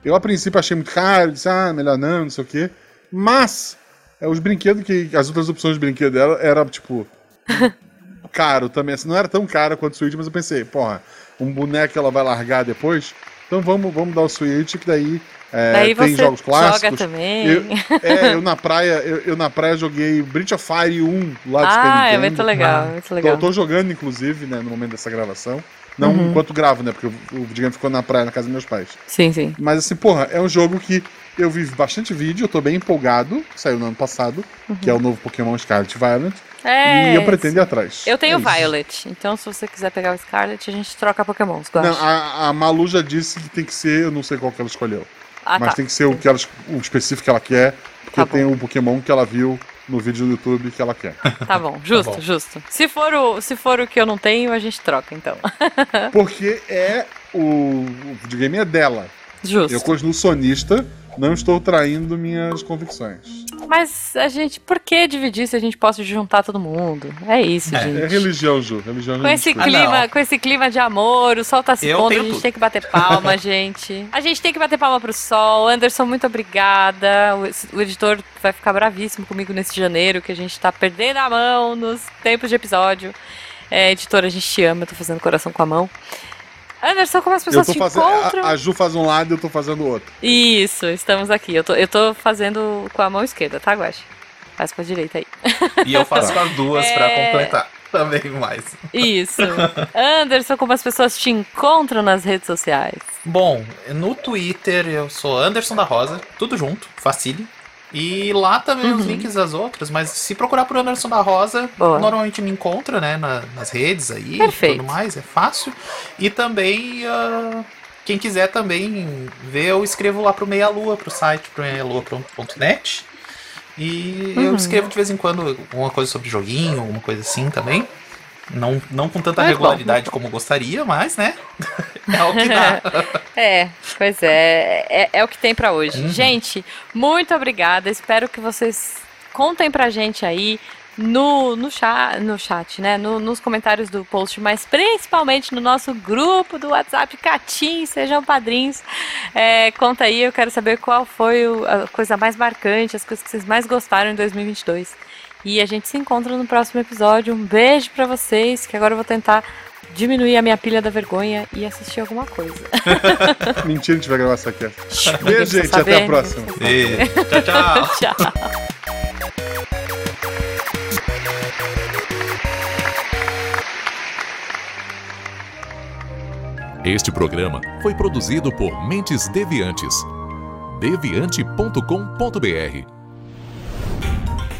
Speaker 1: Eu a princípio achei muito caro, disse, ah, melhor não, não sei o quê. Mas é, os brinquedos que. As outras opções de brinquedo dela era, tipo. <laughs> caro também. Assim, não era tão caro quanto o Switch, mas eu pensei, porra, um boneco ela vai largar depois. Então vamos, vamos dar o Switch, que daí, é,
Speaker 2: Daí
Speaker 1: tem
Speaker 2: você
Speaker 1: jogos clássicos.
Speaker 2: joga também.
Speaker 1: Eu, é, eu na praia, eu, eu na praia joguei Breath of Fire 1 lá de Super
Speaker 2: ah, é muito legal,
Speaker 3: Ah,
Speaker 2: muito
Speaker 1: Tô,
Speaker 2: legal.
Speaker 1: tô jogando, inclusive, né, no momento dessa gravação. Não
Speaker 2: Uhum.
Speaker 1: enquanto gravo, né? Porque o, videogame ficou na praia, na casa dos meus pais.
Speaker 2: Sim, sim.
Speaker 1: Mas assim, porra, é um jogo que eu vi bastante vídeo, eu tô bem empolgado, saiu no ano passado, que é o novo Pokémon Scarlet Violet.
Speaker 2: É.
Speaker 1: e eu pretendo ir atrás.
Speaker 2: Eu tenho
Speaker 1: É isso.
Speaker 2: Violet, então se você quiser pegar o Scarlet, a gente troca Pokémons.
Speaker 1: Não, a, a Malu já disse que tem que ser, eu não sei qual que ela escolheu.
Speaker 2: ah,
Speaker 1: mas
Speaker 2: tá.
Speaker 1: tem que ser o, que ela, o específico que ela quer, porque
Speaker 2: Tá
Speaker 1: tem um Pokémon que ela viu no vídeo do YouTube que ela quer. <laughs>
Speaker 2: Tá bom, justo,
Speaker 3: bom.
Speaker 2: justo. Se for, o, se for o que eu não tenho, a gente troca, então. <laughs>
Speaker 1: Porque é o, o videogame é dela.
Speaker 2: Justo.
Speaker 1: Eu continuo sonista, Não estou traindo minhas convicções.
Speaker 2: Mas a gente, por que dividir se a gente pode juntar todo mundo? É isso,
Speaker 3: É,
Speaker 2: gente.
Speaker 1: É religião, Ju. Religião
Speaker 2: Com esse,
Speaker 3: Ah,
Speaker 2: clima,
Speaker 3: não.
Speaker 2: com esse clima de amor, o sol tá se pondo, a gente
Speaker 3: tudo.
Speaker 2: tem que bater palma, <laughs> gente. A gente tem que bater palma pro sol. Anderson, muito obrigada. O, o editor vai ficar bravíssimo comigo nesse janeiro, que a gente tá perdendo a mão nos tempos de episódio. É, editor, a gente te ama, eu tô fazendo coração com a mão. Anderson, como as
Speaker 1: Eu
Speaker 2: pessoas
Speaker 1: tô
Speaker 2: te
Speaker 1: fazendo.
Speaker 2: encontram?
Speaker 1: A, a Ju faz um lado e eu tô fazendo o outro.
Speaker 2: Isso, estamos aqui. Eu tô, eu tô fazendo com a mão esquerda, tá, Guache? Faz com a direita aí.
Speaker 3: E eu faço com as duas pra
Speaker 2: É.
Speaker 3: completar também mais.
Speaker 2: Isso. <laughs> Anderson, como as pessoas te encontram nas redes sociais?
Speaker 3: Bom, no Twitter eu sou Anderson da Rosa, tudo junto, facile. E lá também os links das outras, mas se procurar por Anderson da Rosa,
Speaker 2: Boa.
Speaker 3: normalmente me encontra, né, na- nas redes aí
Speaker 2: Perfeito.
Speaker 3: e tudo mais, é fácil. E também, ah, quem quiser também ver, eu escrevo lá pro Meia Lua, pro site, pro meialua.net. E eu
Speaker 2: Uhum.
Speaker 3: escrevo de vez em quando alguma coisa sobre joguinho, alguma coisa assim também. Não, não com tanta
Speaker 2: Muito bom,
Speaker 3: regularidade como eu gostaria, mas, né, <laughs> é o que dá. <laughs>
Speaker 2: É, pois é, é, é o que tem pra hoje.
Speaker 3: Uhum.
Speaker 2: Gente, muito obrigada. Espero que vocês contem pra gente aí no, no, chat, no chat, né? No- nos comentários do post, mas principalmente no nosso grupo do WhatsApp Catim, sejam padrinhos. É, conta aí, eu quero saber qual foi o- a coisa mais marcante, as coisas que vocês mais gostaram em 2022. E a gente se encontra no próximo episódio. Um beijo pra vocês, que agora eu vou tentar diminuir a minha pilha da vergonha e assistir alguma coisa. <laughs>
Speaker 1: Mentira, a gente vai gravar essa aqui. Beijo, gente.
Speaker 2: saber,
Speaker 1: Até a próxima.
Speaker 3: E, tchau, tchau. <laughs>
Speaker 2: Tchau.
Speaker 4: Este programa foi produzido por Mentes Deviantes. deviante.com.br